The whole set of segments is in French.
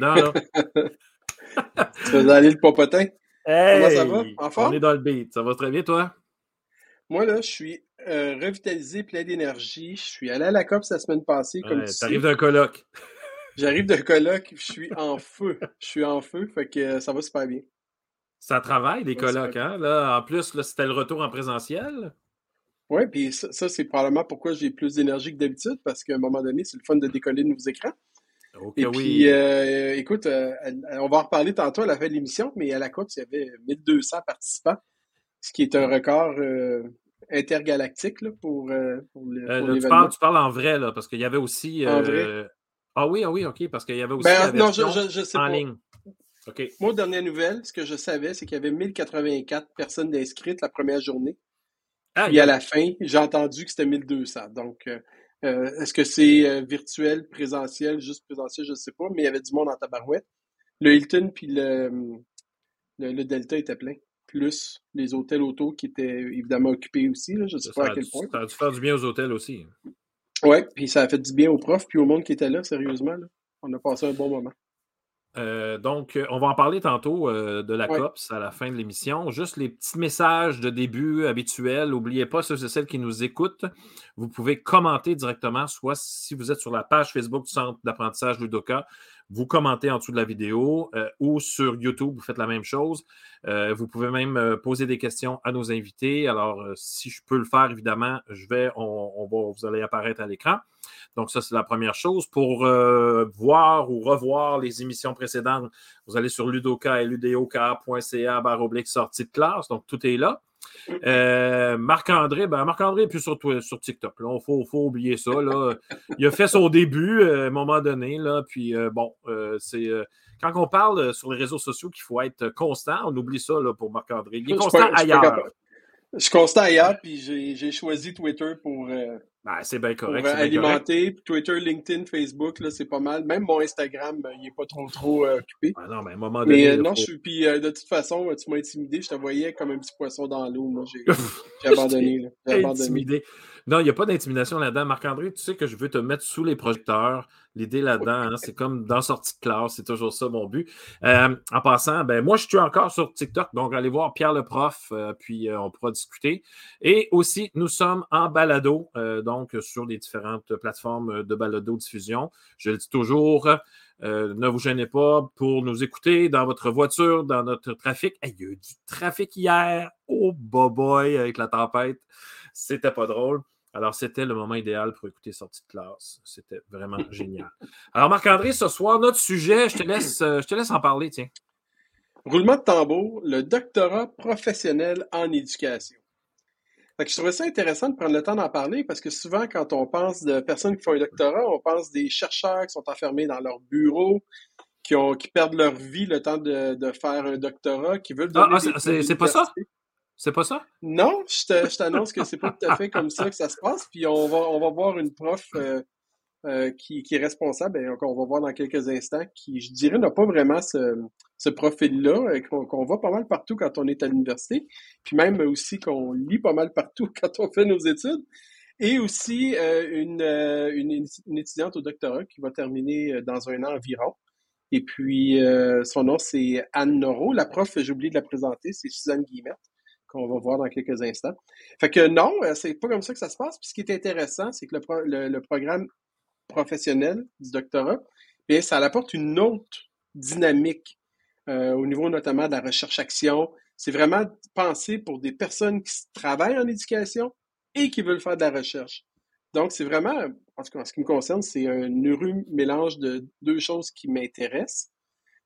j'étais dedans, là. tu vas aller le popotin? Comment ça va? On est dans le beat. Ça va très bien, toi? Moi, là, je suis euh, revitalisé, plein d'énergie. Je suis allé à la COP la semaine passée, comme tu arrives d'un colloque. J'arrive d'un colloque, je suis en feu. Je suis en feu, fait que euh, ça va super bien. Ça travaille, les colloques, hein? Là, en plus, là, c'était le retour en présentiel. Oui, puis ça, c'est probablement pourquoi j'ai plus d'énergie que d'habitude, parce qu'à un moment donné, c'est le fun de décoller de nouveaux écrans. Et puis, euh, écoute, on va en reparler tantôt à la fin de l'émission, mais à la COP, il y avait 1200 participants, ce qui est un record intergalactique là, pour, euh, pour, euh, tu, parles, tu, parles, en vrai, là, parce qu'il y avait aussi. En vrai? Euh, ah oui, ah oui, OK, parce qu'il y avait aussi. Ben, non, je, je, sais en ligne. OK. Moi, dernière nouvelle, ce que je savais, c'est qu'il y avait 1084 personnes inscrites la première journée. Ah, Puis à la fin, j'ai entendu que c'était 1200. Donc, est-ce que c'est virtuel, présentiel, juste présentiel, je ne sais pas, mais il y avait du monde en tabarouette. Le Hilton puis le, le Delta était plein plus les hôtels auto qui étaient évidemment occupés aussi. je ne sais pas à quel point. Ça a dû faire du bien aux hôtels aussi. Oui, puis ça a fait du bien aux profs puis au monde qui était là, sérieusement. On a passé un bon moment. Euh, donc, euh, on va en parler tantôt euh, de la COPS à la fin de l'émission. Juste les petits messages de début habituels. N'oubliez pas, ceux et celles qui nous écoutent, vous pouvez commenter directement, soit si vous êtes sur la page Facebook du Centre d'apprentissage Ludoka, vous commentez en dessous de la vidéo euh, ou sur YouTube, vous faites la même chose. Vous pouvez même poser des questions à nos invités. Alors, si je peux le faire, évidemment, je vais, on, va, vous allez apparaître à l'écran. Donc, ça, c'est la première chose. Pour voir ou revoir les émissions précédentes, vous allez sur ludoka et ludoka.ca barre oblique sortie de classe. Donc, tout est là. Euh, Marc-André, ben Marc-André est plus sur, sur TikTok. Il faut, faut, oublier ça. Là. Il a fait son début euh, à un moment donné. Là, puis euh, bon, c'est quand on parle sur les réseaux sociaux qu'il faut être constant, on oublie ça là, pour Marc-André. Il est constant ailleurs. Je suis constant ailleurs, puis j'ai choisi Twitter pour, ben, c'est bien correct. Pour alimenter. Twitter, LinkedIn, Facebook, là, c'est pas mal. Même mon Instagram, il n'est pas trop trop euh, occupé. Ah non, mais à un moment donné. Mais non, je suis. Puis euh, de toute façon, tu m'as intimidé. Je te voyais comme un petit poisson dans l'eau. Moi, j'ai abandonné. J'ai abandonné. Intimidé. Non, il n'y a pas d'intimidation là-dedans. Marc-André, tu sais que je veux te mettre sous les projecteurs. L'idée là-dedans, hein, c'est comme dans sortie de classe, c'est toujours ça mon but. Euh, en passant, ben moi, je suis encore sur TikTok, donc allez voir Pierre le prof, euh, puis euh, on pourra discuter. Et aussi, nous sommes en balado, donc sur les différentes plateformes de balado diffusion. Je le dis toujours. ne vous gênez pas pour nous écouter dans votre voiture, dans notre trafic. il y a eu du trafic hier. Oh, boy, avec la tempête. C'était pas drôle. Alors, c'était le moment idéal pour écouter Sortie de classe. C'était vraiment génial. Alors, Marc-André, ce soir, notre sujet, je te laisse, euh, je te laisse en parler, tiens. Roulement de tambour, le doctorat professionnel en éducation. je trouvais ça intéressant de prendre le temps d'en parler parce que souvent, quand on pense de personnes qui font un doctorat, on pense des chercheurs qui sont enfermés dans leur bureau, qui, ont, qui perdent leur vie le temps de, faire un doctorat, qui veulent ah, ah, c'est pas ça? C'est pas ça? Non, je t'annonce que c'est pas tout à fait comme ça que ça se passe. Puis on va, on va voir une prof euh, euh, qui, qui, est responsable, et on va voir dans quelques instants, qui, je dirais, n'a pas vraiment ce, ce profil-là, euh, qu'on voit pas mal partout quand on est à l'université, puis même aussi qu'on lit pas mal partout quand on fait nos études. Et aussi une, une, une, étudiante au doctorat qui va terminer dans un an environ. Et puis, son nom, c'est Anne Noro. La prof, j'ai oublié de la présenter, c'est Suzanne Guillemette qu'on va voir dans quelques instants. Fait que non, euh, c'est pas comme ça que ça se passe. Puis ce qui est intéressant, c'est que le, programme professionnel du doctorat, ça apporte une autre dynamique euh, au niveau notamment de la recherche-action. C'est vraiment pensé pour des personnes qui travaillent en éducation et qui veulent faire de la recherche. Donc, c'est vraiment, en ce qui me concerne, c'est un heureux mélange de deux choses qui m'intéressent,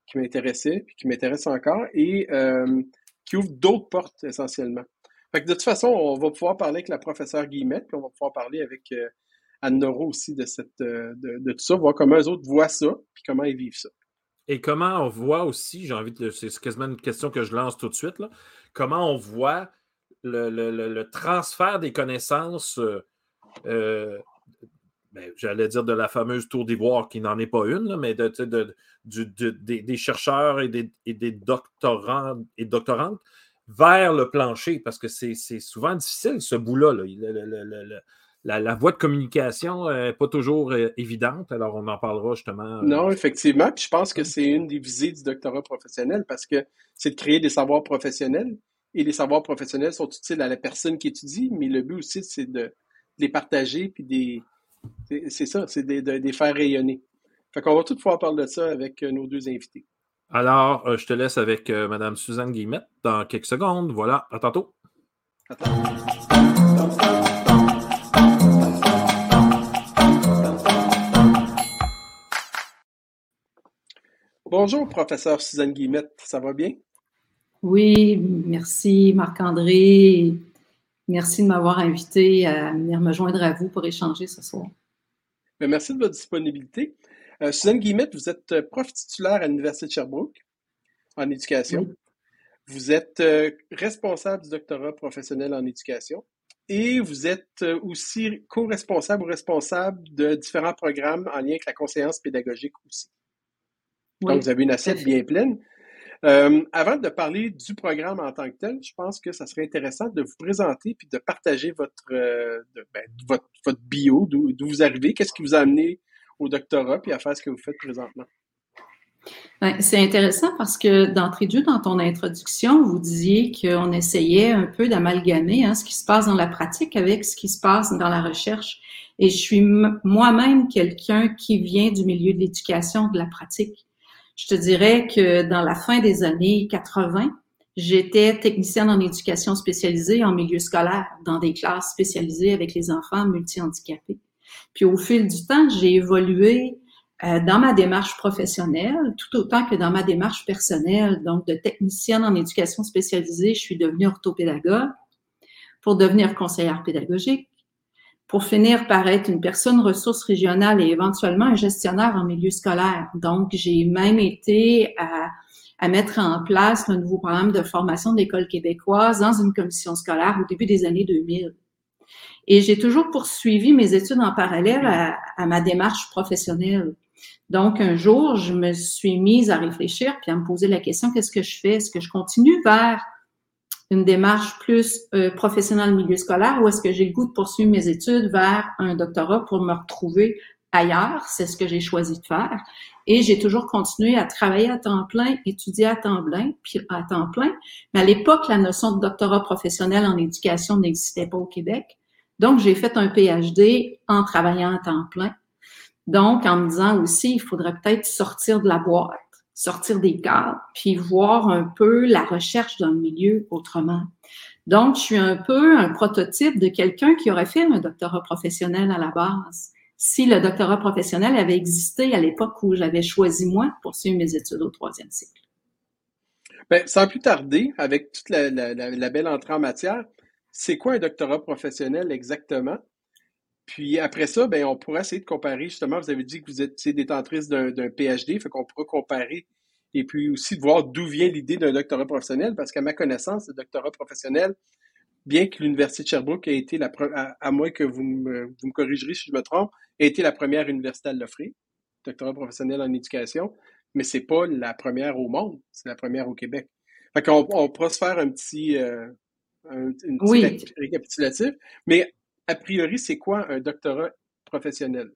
qui m'intéressaient, puis qui m'intéressent encore. Et euh, qui ouvre d'autres portes essentiellement. Fait que de toute façon, on va pouvoir parler avec la professeure Guillemette, puis on va pouvoir parler avec euh, Anne Noro aussi de, cette, euh, de, tout ça, voir comment les autres voient ça, puis comment ils vivent ça. Et comment on voit aussi, j'ai envie de. C'est quasiment une question que je lance tout de suite, là, comment on voit le, transfert des connaissances, euh, ben, j'allais dire de la fameuse tour d'ivoire, qui n'en est pas une, mais de, des, chercheurs et des, des, doctorants et doctorantes vers le plancher, parce que c'est souvent difficile ce bout-là. la, voie de communication n'est pas toujours euh, évidente. Alors, on en parlera justement. non, effectivement. Puis je pense que c'est une des visées du doctorat professionnel parce que c'est de créer des savoirs professionnels. Et les savoirs professionnels sont utiles à la personne qui étudie, mais le but aussi, c'est de, les partager puis des. C'est ça, c'est de, les faire rayonner. Fait qu'on va tout pouvoir parler de ça avec nos deux invités. Alors, je te laisse avec Mme Suzanne Guillemette dans quelques secondes. Voilà, à tantôt. À tantôt. Bonjour, professeur Suzanne Guillemette, ça va bien? Oui, merci Marc-André. Merci de m'avoir invité à venir me joindre à vous pour échanger ce soir. Ben, merci de votre disponibilité. Euh, Suzanne Guillemette, vous êtes prof titulaire à l'Université de Sherbrooke en éducation. Vous êtes euh, responsable du doctorat professionnel en éducation et vous êtes euh, aussi co-responsable ou responsable de différents programmes en lien avec la conseillance pédagogique aussi. Donc, vous avez une assiette bien pleine. Euh, avant de parler du programme en tant que tel, je pense que ça serait intéressant de vous présenter puis de partager votre, euh, ben, votre, votre, bio, d'où vous arrivez, qu'est-ce qui vous a amené au doctorat puis à faire ce que vous faites présentement. C'est intéressant parce que d'entrée de jeu, dans ton introduction, vous disiez qu'on essayait un peu d'amalgamer hein, ce qui se passe dans la pratique avec ce qui se passe dans la recherche. Et je suis moi-même quelqu'un qui vient du milieu de l'éducation, de la pratique. Je te dirais que dans la fin des années 80, j'étais technicienne en éducation spécialisée en milieu scolaire, dans des classes spécialisées avec les enfants multi-handicapés. Puis au fil du temps, j'ai évolué euh, dans ma démarche professionnelle, tout autant que dans ma démarche personnelle. Donc, de technicienne en éducation spécialisée, je suis devenue orthopédagogue pour devenir conseillère pédagogique, pour finir par être une personne ressource régionale et éventuellement un gestionnaire en milieu scolaire. Donc, j'ai même été à, mettre en place le nouveau programme de formation d'école québécoise dans une commission scolaire au début des années 2000. Et j'ai toujours poursuivi mes études en parallèle à, ma démarche professionnelle. Donc, un jour, je me suis mise à réfléchir puis à me poser la question, qu'est-ce que je fais? Est-ce que je continue vers une démarche plus euh, professionnelle milieu scolaire ou est-ce que j'ai le goût de poursuivre mes études vers un doctorat pour me retrouver ailleurs? C'est ce que j'ai choisi de faire. Et j'ai toujours continué à travailler à temps plein, étudier à temps plein, puis à temps plein. Mais à l'époque, la notion de doctorat professionnel en éducation n'existait pas au Québec. Donc, j'ai fait un PhD en travaillant à temps plein. Donc, en me disant aussi, il faudrait peut-être sortir de la boîte sortir des cadres, puis voir un peu la recherche d'un milieu autrement. Donc, je suis un peu un prototype de quelqu'un qui aurait fait un doctorat professionnel à la base. Si le doctorat professionnel avait existé à l'époque où j'avais choisi moi pour suivre mes études au troisième cycle. Bien, sans plus tarder, avec toute la belle entrée en matière, c'est quoi un doctorat professionnel exactement? Puis après ça, ben, on pourra essayer de comparer. Justement, vous avez dit que vous êtes détentrice d'un PhD, fait qu'on pourra comparer et puis aussi de voir d'où vient l'idée d'un doctorat professionnel, parce qu'à ma connaissance, le doctorat professionnel, bien que l'Université de Sherbrooke ait été la à, à moins que vous me, vous me corrigerez si je me trompe, ait été la première université à l'offrir, doctorat professionnel en éducation, mais c'est pas la première au monde, c'est la première au Québec. Fait qu'on on pourra se faire un petit, euh, un, une petite récapitulatif, mais a priori, c'est quoi un doctorat professionnel?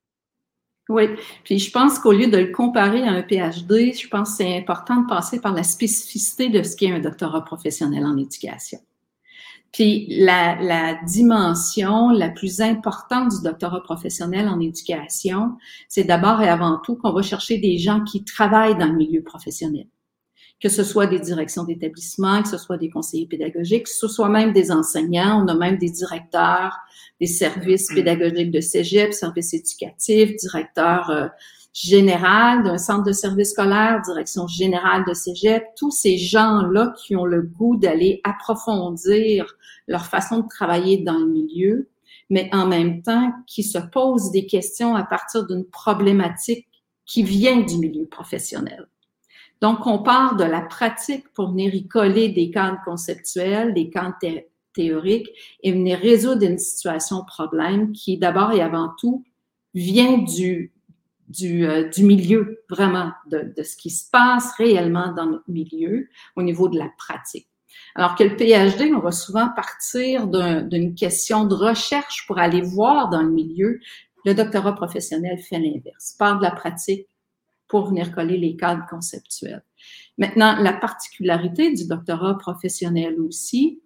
Oui, puis je pense qu'au lieu de le comparer à un PhD, je pense que c'est important de passer par la spécificité de ce qu'est un doctorat professionnel en éducation. Puis la, la, dimension la plus importante du doctorat professionnel en éducation, c'est d'abord et avant tout qu'on va chercher des gens qui travaillent dans le milieu professionnel que ce soit des directions d'établissement, que ce soit des conseillers pédagogiques, que ce soit même des enseignants. On a même des directeurs des services mm. pédagogiques de cégep, services éducatifs, directeurs euh, général d'un centre de service scolaire, direction générale de cégep, tous ces gens-là qui ont le goût d'aller approfondir leur façon de travailler dans le milieu, mais en même temps qui se posent des questions à partir d'une problématique qui vient du milieu professionnel. Donc, on part de la pratique pour venir y coller des cadres conceptuels, des cadres théoriques et venir résoudre une situation problème qui, d'abord et avant tout, vient du, du, euh, milieu, vraiment, de, de, ce qui se passe réellement dans notre milieu au niveau de la pratique. Alors que le PhD, on va souvent partir d'une question de recherche pour aller voir dans le milieu. Le doctorat professionnel fait l'inverse, part de la pratique pour venir coller les cadres conceptuels. Maintenant, la particularité du doctorat professionnel aussi,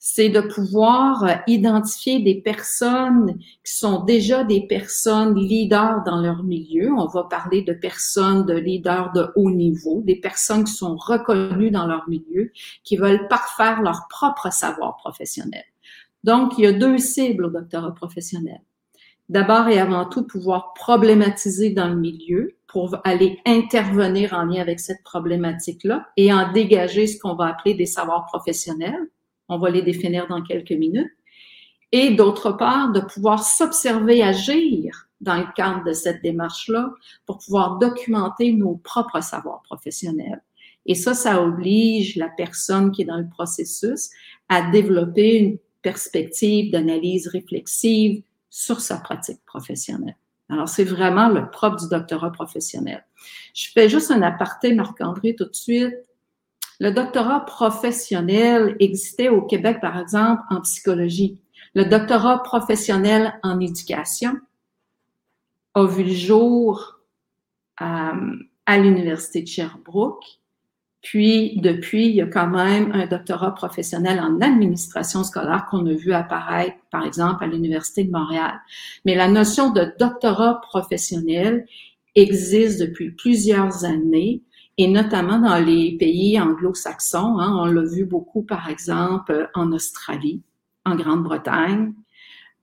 c'est de pouvoir euh, identifier des personnes qui sont déjà des personnes leaders dans leur milieu. On va parler de personnes de leaders de haut niveau, des personnes qui sont reconnues dans leur milieu, qui veulent parfaire leur propre savoir professionnel. Donc, il y a deux cibles au doctorat professionnel. D'abord et avant tout, pouvoir problématiser dans le milieu pour aller intervenir en lien avec cette problématique-là et en dégager ce qu'on va appeler des savoirs professionnels on va les définir dans quelques minutes. Et d'autre part, de pouvoir s'observer agir dans le cadre de cette démarche-là pour pouvoir documenter nos propres savoirs professionnels. Et ça, ça oblige la personne qui est dans le processus à développer une perspective d'analyse réflexive sur sa pratique professionnelle. Alors, c'est vraiment le propre du doctorat professionnel. Je fais juste un aparté, Marc-André, tout de suite. Le doctorat professionnel existait au Québec, par exemple, en psychologie. Le doctorat professionnel en éducation a vu le jour euh, à l'Université de Sherbrooke. Puis, depuis, il y a quand même un doctorat professionnel en administration scolaire qu'on a vu apparaître, par exemple, à l'Université de Montréal. Mais la notion de doctorat professionnel existe depuis plusieurs années et notamment dans les pays anglo-saxons. Hein, on l'a vu beaucoup, par exemple, en Australie, en Grande-Bretagne,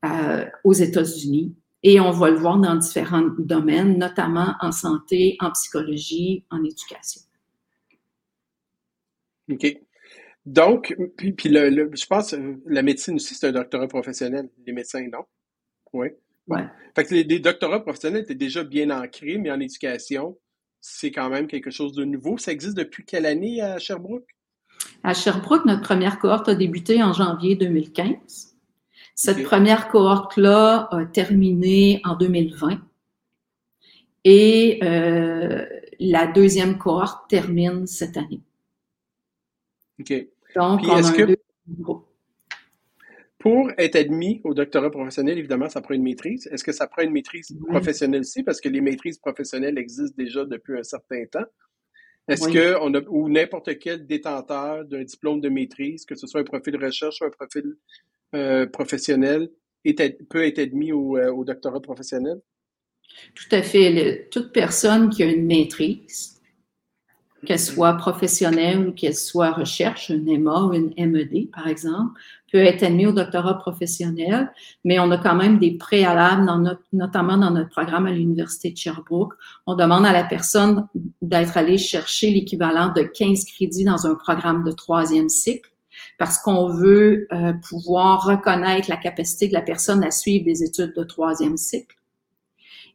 euh, aux États-Unis. Et on va le voir dans différents domaines, notamment en santé, en psychologie, en éducation. OK. Donc, puis, puis le, je pense la médecine aussi, c'est un doctorat professionnel, les médecins, non? Oui. Ouais. Fait que les, les doctorats professionnels étaient déjà bien ancrés, mais en éducation, c'est quand même quelque chose de nouveau. Ça existe depuis quelle année à Sherbrooke? À Sherbrooke, notre première cohorte a débuté en janvier 2015. Cette première cohorte-là a terminé en 2020. Et euh, la deuxième cohorte termine cette année. OK. Donc, on a que... Pour être admis au doctorat professionnel, évidemment, ça prend une maîtrise. Est-ce que ça prend une maîtrise professionnelle aussi? Parce que les maîtrises professionnelles existent déjà depuis un certain temps. Est-ce que on a, ou n'importe quel détenteur d'un diplôme de maîtrise, que ce soit un profil recherche ou un profil euh, professionnel, peut être admis au, euh, au, doctorat professionnel? Tout à fait. toute personne qui a une maîtrise, qu'elle soit professionnelle ou qu'elle soit recherche, une EMA ou une MED, par exemple, peut être admis au doctorat professionnel, mais on a quand même des préalables, dans notre, notamment dans notre programme à l'Université de Sherbrooke. On demande à la personne d'être allée chercher l'équivalent de 15 crédits dans un programme de troisième cycle parce qu'on veut euh, pouvoir reconnaître la capacité de la personne à suivre des études de troisième cycle.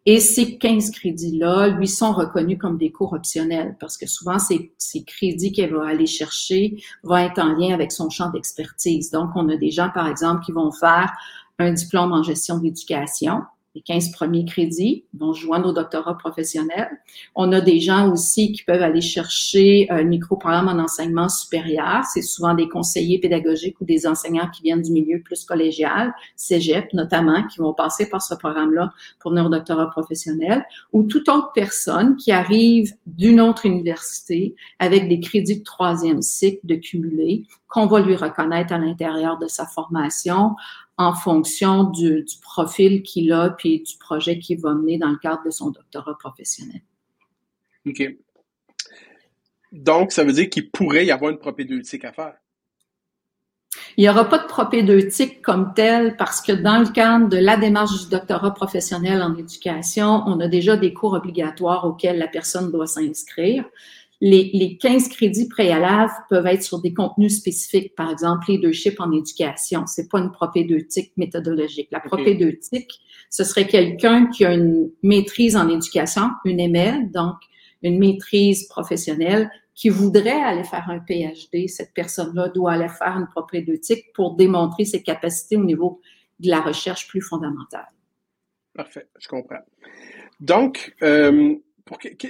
Et ces 15 crédits-là, lui, sont reconnus comme des cours optionnels parce que souvent, ces, ces crédits qu'elle va aller chercher vont être en lien avec son champ d'expertise. Donc, on a des gens, par exemple, qui vont faire un diplôme en gestion d'éducation les 15 premiers crédits vont joindre au doctorat professionnel. On a des gens aussi qui peuvent aller chercher un micro-programme en enseignement supérieur. C'est souvent des conseillers pédagogiques ou des enseignants qui viennent du milieu plus collégial, cégep notamment, qui vont passer par ce programme-là pour venir au doctorat professionnel. Ou toute autre personne qui arrive d'une autre université avec des crédits de troisième cycle de cumulé qu'on va lui reconnaître à l'intérieur de sa formation en fonction du, profil qu'il a puis du projet qu'il va mener dans le cadre de son doctorat professionnel. OK. Donc, ça veut dire qu'il pourrait y avoir une propédeutique à faire? Il n'y aura pas de propédeutique comme telle parce que dans le cadre de la démarche du doctorat professionnel en éducation, on a déjà des cours obligatoires auxquels la personne doit s'inscrire les, les 15 crédits préalables peuvent être sur des contenus spécifiques, par exemple leadership en éducation. C'est pas une propédeutique méthodologique. La propédeutique, ce serait quelqu'un qui a une maîtrise en éducation, une ML, donc une maîtrise professionnelle, qui voudrait aller faire un PhD. Cette personne-là doit aller faire une propédeutique pour démontrer ses capacités au niveau de la recherche plus fondamentale. Parfait, je comprends. Donc, euh,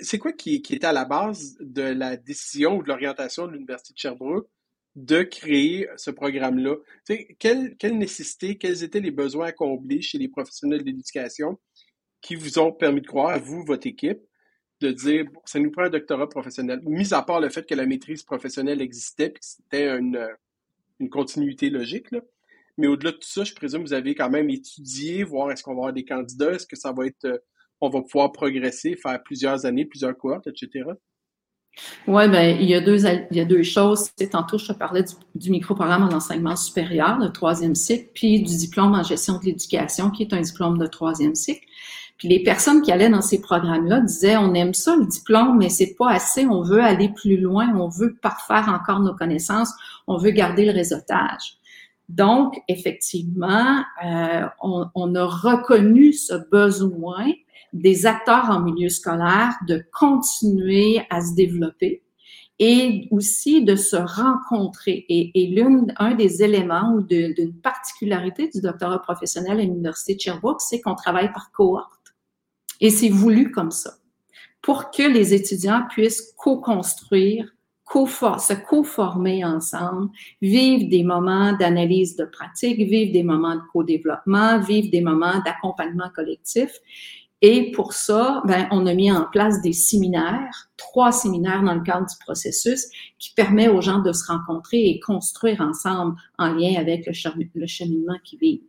c'est quoi qui, était à la base de la décision ou de l'orientation de l'Université de Sherbrooke de créer ce programme-là? Quelle, quelle nécessité, quels étaient les besoins combler chez les professionnels de l'éducation qui vous ont permis de croire, à vous, votre équipe, de dire, ça nous prend un doctorat professionnel, mis à part le fait que la maîtrise professionnelle existait, et que c'était une, une continuité logique, là. Mais au-delà de tout ça, je présume que vous avez quand même étudié, voir est-ce qu'on va avoir des candidats, est-ce que ça va être, euh, on va pouvoir progresser, faire plusieurs années, plusieurs cohortes, etc. Oui, ben, il y a deux, il y a deux choses. Tantôt, je te parlais du, du micro-programme en enseignement supérieur, le troisième cycle, puis du diplôme en gestion de l'éducation, qui est un diplôme de troisième cycle. Puis les personnes qui allaient dans ces programmes-là disaient, on aime ça, le diplôme, mais c'est pas assez, on veut aller plus loin, on veut parfaire encore nos connaissances, on veut garder le réseautage. Donc, effectivement, euh, on, on, a reconnu ce besoin des acteurs en milieu scolaire de continuer à se développer et aussi de se rencontrer. Et, et l'une, un des éléments ou d'une particularité du doctorat professionnel à l'Université de Sherbrooke, c'est qu'on travaille par cohorte. Et c'est voulu comme ça, pour que les étudiants puissent co-construire, se co-former ensemble, vivre des moments d'analyse de pratique, vivre des moments de co-développement, vivre des moments d'accompagnement collectif. Et pour ça, ben, on a mis en place des séminaires, trois séminaires dans le cadre du processus, qui permet aux gens de se rencontrer et construire ensemble en lien avec le, cheminement qu'ils vivent.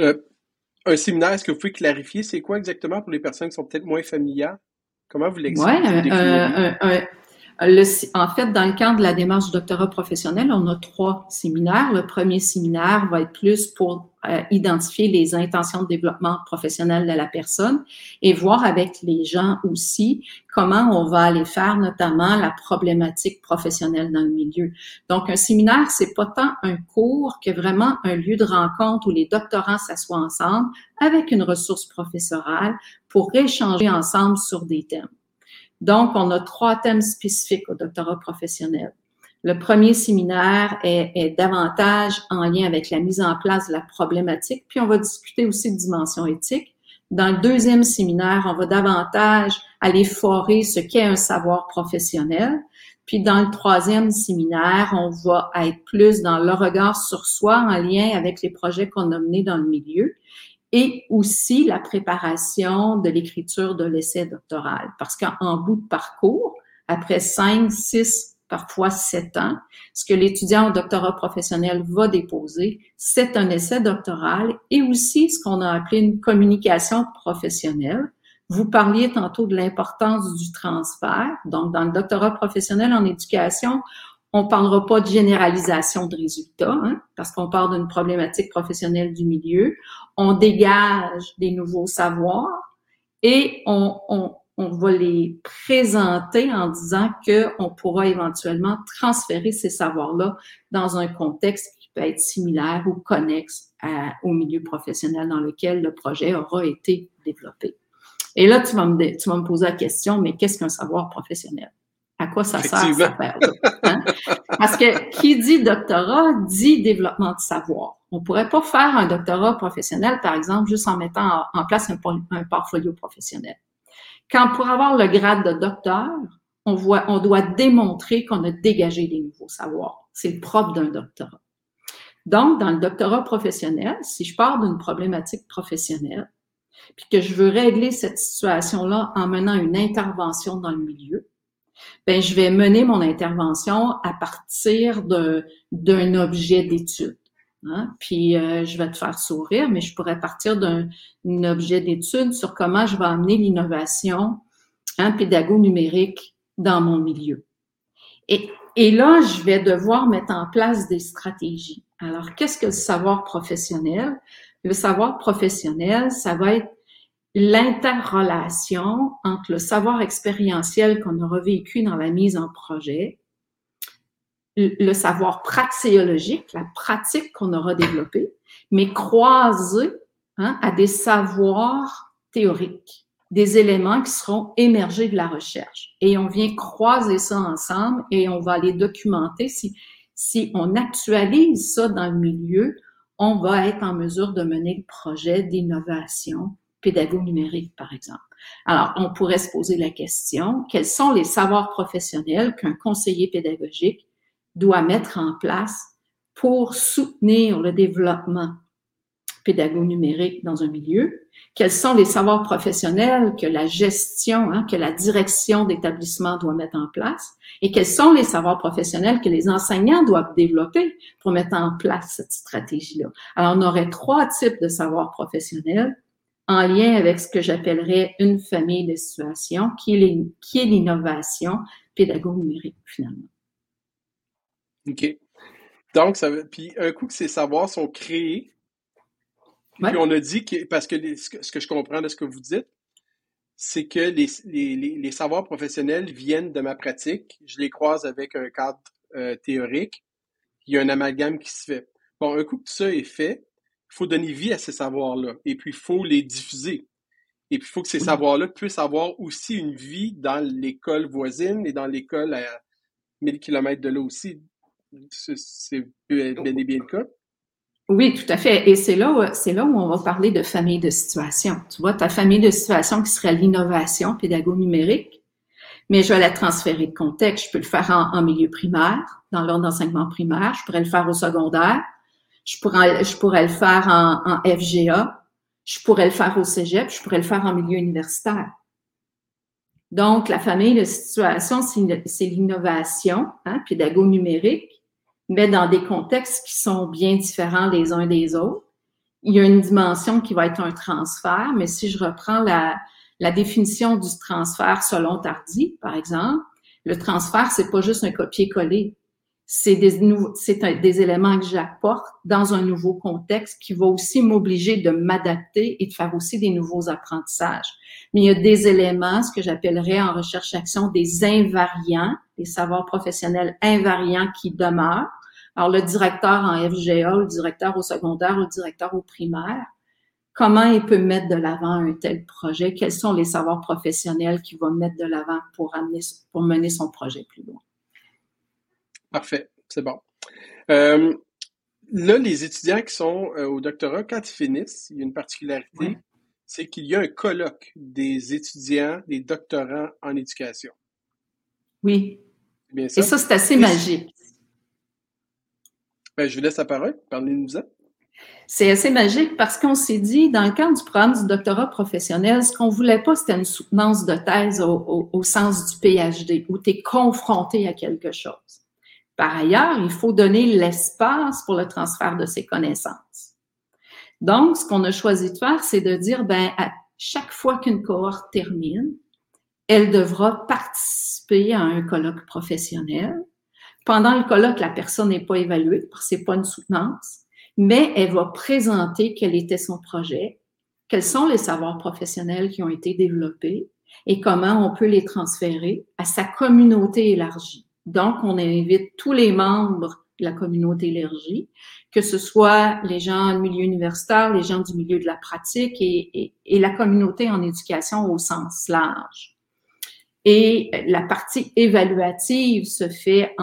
Euh, un séminaire, est-ce que vous pouvez clarifier c'est quoi exactement pour les personnes qui sont peut-être moins familières? Comment vous l'expliquez? En fait, dans le cadre de la démarche du doctorat professionnel, on a trois séminaires. Le premier séminaire va être plus pour euh, identifier les intentions de développement professionnel de la personne et voir avec les gens aussi comment on va aller faire notamment la problématique professionnelle dans le milieu. Donc, un séminaire, c'est pas tant un cours que vraiment un lieu de rencontre où les doctorants s'assoient ensemble avec une ressource professorale pour échanger ensemble sur des thèmes. Donc, on a trois thèmes spécifiques au doctorat professionnel. Le premier séminaire est, davantage en lien avec la mise en place de la problématique, puis on va discuter aussi de dimension éthique. Dans le deuxième séminaire, on va davantage aller forer ce qu'est un savoir professionnel. Puis dans le troisième séminaire, on va être plus dans le regard sur soi en lien avec les projets qu'on a menés dans le milieu et aussi la préparation de l'écriture de l'essai doctoral. Parce qu'en bout de parcours, après cinq, six, parfois sept ans, ce que l'étudiant au doctorat professionnel va déposer, c'est un essai doctoral et aussi ce qu'on a appelé une communication professionnelle. Vous parliez tantôt de l'importance du transfert. Donc, dans le doctorat professionnel en éducation, on parlera pas de généralisation de résultats, hein, parce qu'on parle d'une problématique professionnelle du milieu. On dégage des nouveaux savoirs et on, on, on va les présenter en disant qu'on pourra éventuellement transférer ces savoirs-là dans un contexte qui peut être similaire ou connexe au milieu professionnel dans lequel le projet aura été développé. Et là, tu vas me, tu vas me poser la question, mais qu'est-ce qu'un savoir professionnel? À quoi ça sert hein? Parce que qui dit doctorat dit développement de savoir. On pourrait pas faire un doctorat professionnel, par exemple, juste en mettant en place un, un portfolio professionnel. Quand pour avoir le grade de docteur, on, voit, on doit démontrer qu'on a dégagé des nouveaux savoirs. C'est le propre d'un doctorat. Donc, dans le doctorat professionnel, si je pars d'une problématique professionnelle, puis que je veux régler cette situation-là en menant une intervention dans le milieu, ben, je vais mener mon intervention à partir d'un objet d'étude. Hein. Puis euh, je vais te faire sourire, mais je pourrais partir d'un objet d'étude sur comment je vais amener l'innovation hein, pédago-numérique dans mon milieu. Et, et là, je vais devoir mettre en place des stratégies. Alors, qu'est-ce que le savoir professionnel? Le savoir professionnel, ça va être l'interrelation entre le savoir expérientiel qu'on aura vécu dans la mise en projet, le savoir praxéologique, la pratique qu'on aura développée, mais croisé hein, à des savoirs théoriques, des éléments qui seront émergés de la recherche. Et on vient croiser ça ensemble et on va les documenter. Si, si on actualise ça dans le milieu, on va être en mesure de mener le projet d'innovation pédago numérique, par exemple. Alors, on pourrait se poser la question, quels sont les savoirs professionnels qu'un conseiller pédagogique doit mettre en place pour soutenir le développement pédago-numérique dans un milieu, quels sont les savoirs professionnels que la gestion, hein, que la direction d'établissement doit mettre en place, et quels sont les savoirs professionnels que les enseignants doivent développer pour mettre en place cette stratégie-là? Alors, on aurait trois types de savoirs professionnels en lien avec ce que j'appellerais une famille de situations, qui est l'innovation pédago-numérique, finalement. OK. Donc, ça veut, puis un coup que ces savoirs sont créés, puis on a dit que, parce que ce que je comprends de ce que vous dites, c'est que les, les, les, savoirs professionnels viennent de ma pratique. Je les croise avec un cadre euh, théorique. Il y a un amalgame qui se fait. Bon, un coup que tout ça est fait, il faut donner vie à ces savoirs-là. Et puis, il faut les diffuser. Et puis, il faut que ces savoirs-là puissent avoir aussi une vie dans l'école voisine et dans l'école à 1000 km de là aussi. C'est bien et bien le cas. Oui, tout à fait. Et c'est là, c'est là où on va parler de famille de situation. Tu vois, ta famille de situation qui serait l'innovation pédago-numérique, mais je vais la transférer de contexte. Je peux le faire en, milieu primaire, dans l'ordre d'enseignement primaire. Je pourrais le faire au secondaire. Je pourrais, je pourrais le faire en, en FGA. Je pourrais le faire au cégep. Je pourrais le faire en milieu universitaire. Donc, la famille de situation, c'est l'innovation hein, pédago-numérique mais dans des contextes qui sont bien différents les uns des autres. Il y a une dimension qui va être un transfert, mais si je reprends la, la définition du transfert selon Tardy, par exemple, le transfert, c'est pas juste un copier-coller. C'est des, des éléments que j'apporte dans un nouveau contexte qui va aussi m'obliger de m'adapter et de faire aussi des nouveaux apprentissages. Mais il y a des éléments, ce que j'appellerais en recherche-action des invariants, des savoirs professionnels invariants qui demeurent, alors, le directeur en FGA, le directeur au secondaire, le directeur au primaire, comment il peut mettre de l'avant un tel projet? Quels sont les savoirs professionnels qu'il va mettre de l'avant pour, amener, pour mener son projet plus loin? Parfait, c'est bon. Euh, là, les étudiants qui sont euh, au doctorat, quand ils finissent, il y a une particularité, c'est qu'il y a un colloque des étudiants, des doctorants en éducation. Oui. Bien ça? Et ça, c'est assez magique. Ben, je vous laisse la parole. Parlez-nous-en. C'est assez magique parce qu'on s'est dit, dans le cadre du programme du doctorat professionnel, ce qu'on voulait pas, c'était une soutenance de thèse au, sens du PhD, où tu es confronté à quelque chose. Par ailleurs, il faut donner l'espace pour le transfert de ces connaissances. Donc, ce qu'on a choisi de faire, c'est de dire, ben, à chaque fois qu'une cohorte termine, elle devra participer à un colloque professionnel pendant le colloque, la personne n'est pas évaluée parce que c'est pas une soutenance, mais elle va présenter quel était son projet, quels sont les savoirs professionnels qui ont été développés et comment on peut les transférer à sa communauté élargie. Donc, on invite tous les membres de la communauté élargie, que ce soit les gens du milieu universitaire, les gens du milieu de la pratique et, la communauté en éducation au sens large. Et la partie évaluative se fait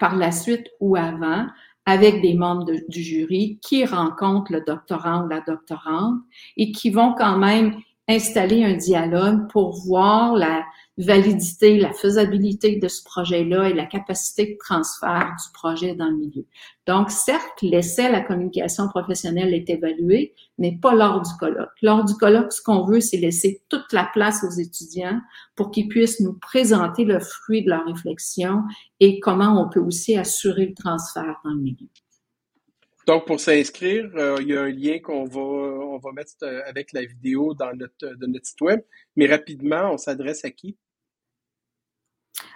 par la suite ou avant avec des membres du jury qui rencontrent le doctorant ou la doctorante et qui vont quand même installer un dialogue pour voir la validité, la faisabilité de ce projet-là et la capacité de transfert du projet dans le milieu. Donc, certes, l'essai, la communication professionnelle est évaluée, mais pas lors du colloque. Lors du colloque, ce qu'on veut, c'est laisser toute la place aux étudiants pour qu'ils puissent nous présenter le fruit de leur réflexion et comment on peut aussi assurer le transfert dans le milieu. Donc, pour s'inscrire, euh, il y a un lien qu'on va, on va mettre euh, avec la vidéo dans notre, de notre site web. Mais rapidement, on s'adresse à qui?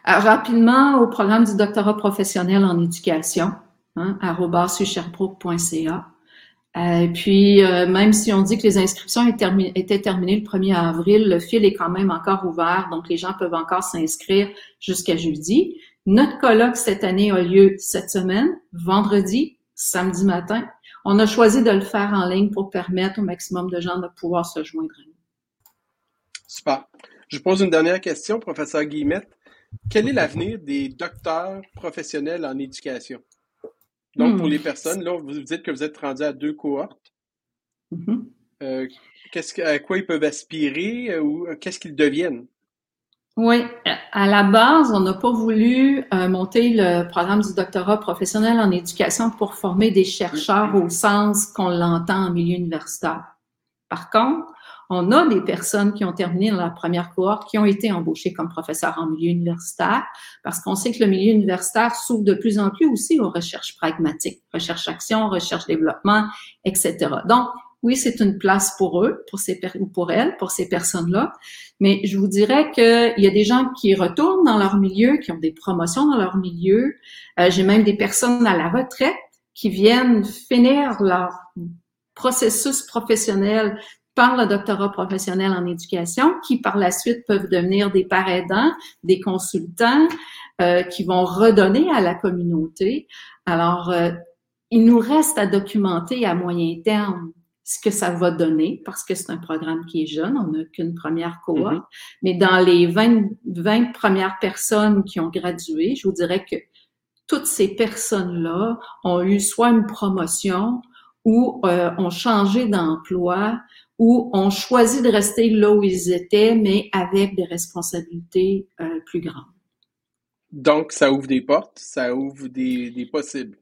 Alors, rapidement, au programme du doctorat professionnel en éducation, hein, euh, puis, même si on dit que les inscriptions étaient terminées le 1er avril, le fil est quand même encore ouvert, donc les gens peuvent encore s'inscrire jusqu'à jeudi. Notre colloque cette année a lieu cette semaine, vendredi, samedi matin. On a choisi de le faire en ligne pour permettre au maximum de gens de pouvoir se joindre à nous. Super. Je pose une dernière question, professeur Guillemette. Quel est l'avenir des docteurs professionnels en éducation? Donc, pour hmm. les personnes, là, vous dites que vous êtes rendu à deux cohortes. Mm-hmm. Euh, qu'est-ce à quoi ils peuvent aspirer euh, ou euh, qu'est-ce qu'ils deviennent? Oui, à la base, on n'a pas voulu euh, monter le programme du doctorat professionnel en éducation pour former des chercheurs au sens qu'on l'entend en milieu universitaire. Par contre, on a des personnes qui ont terminé dans la première cohorte qui ont été embauchées comme professeurs en milieu universitaire parce qu'on sait que le milieu universitaire s'ouvre de plus en plus aussi aux recherches pragmatiques, recherche-action, recherche-développement, etc. Donc, oui, c'est une place pour eux, pour ces ou pour elles, pour ces personnes-là. Mais je vous dirais qu'il y a des gens qui retournent dans leur milieu, qui ont des promotions dans leur milieu. Euh, J'ai même des personnes à la retraite qui viennent finir leur processus professionnel par le doctorat professionnel en éducation, qui par la suite peuvent devenir des parents aidants, des consultants, euh, qui vont redonner à la communauté. Alors, euh, il nous reste à documenter à moyen terme ce que ça va donner, parce que c'est un programme qui est jeune, on n'a qu'une première cohorte. Mm-hmm. Mais dans les 20, 20 premières personnes qui ont gradué, je vous dirais que toutes ces personnes-là ont eu soit une promotion ou euh, ont changé d'emploi ou ont choisi de rester là où ils étaient, mais avec des responsabilités euh, plus grandes. Donc, ça ouvre des portes, ça ouvre des, des possibles.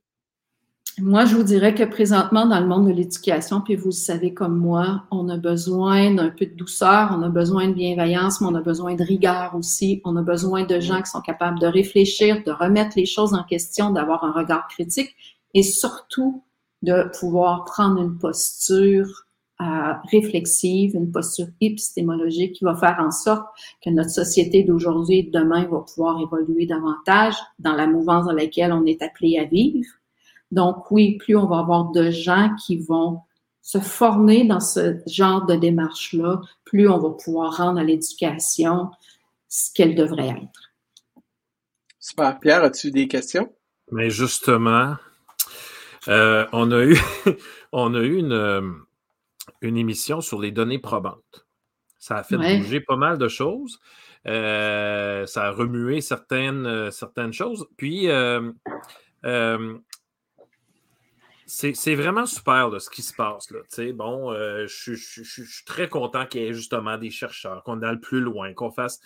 Moi, je vous dirais que présentement, dans le monde de l'éducation, puis vous le savez comme moi, on a besoin d'un peu de douceur, on a besoin de bienveillance, mais on a besoin de rigueur aussi. On a besoin de gens qui sont capables de réfléchir, de remettre les choses en question, d'avoir un regard critique et surtout de pouvoir prendre une posture euh, réflexive, une posture épistémologique qui va faire en sorte que notre société d'aujourd'hui et de demain va pouvoir évoluer davantage dans la mouvance dans laquelle on est appelé à vivre donc oui, plus on va avoir de gens qui vont se former dans ce genre de démarche-là, plus on va pouvoir rendre à l'éducation ce qu'elle devrait être. Super. Pierre, as-tu des questions? Mais justement, euh, on a eu, on a eu une, euh, une émission sur les données probantes. Ça a fait bouger pas mal de choses. Euh, ça a remué certaines, certaines choses. Puis, c'est vraiment super ce qui se passe. Là. Bon, euh, je, suis très content qu'il y ait justement des chercheurs, qu'on aille plus loin, qu'on fasse.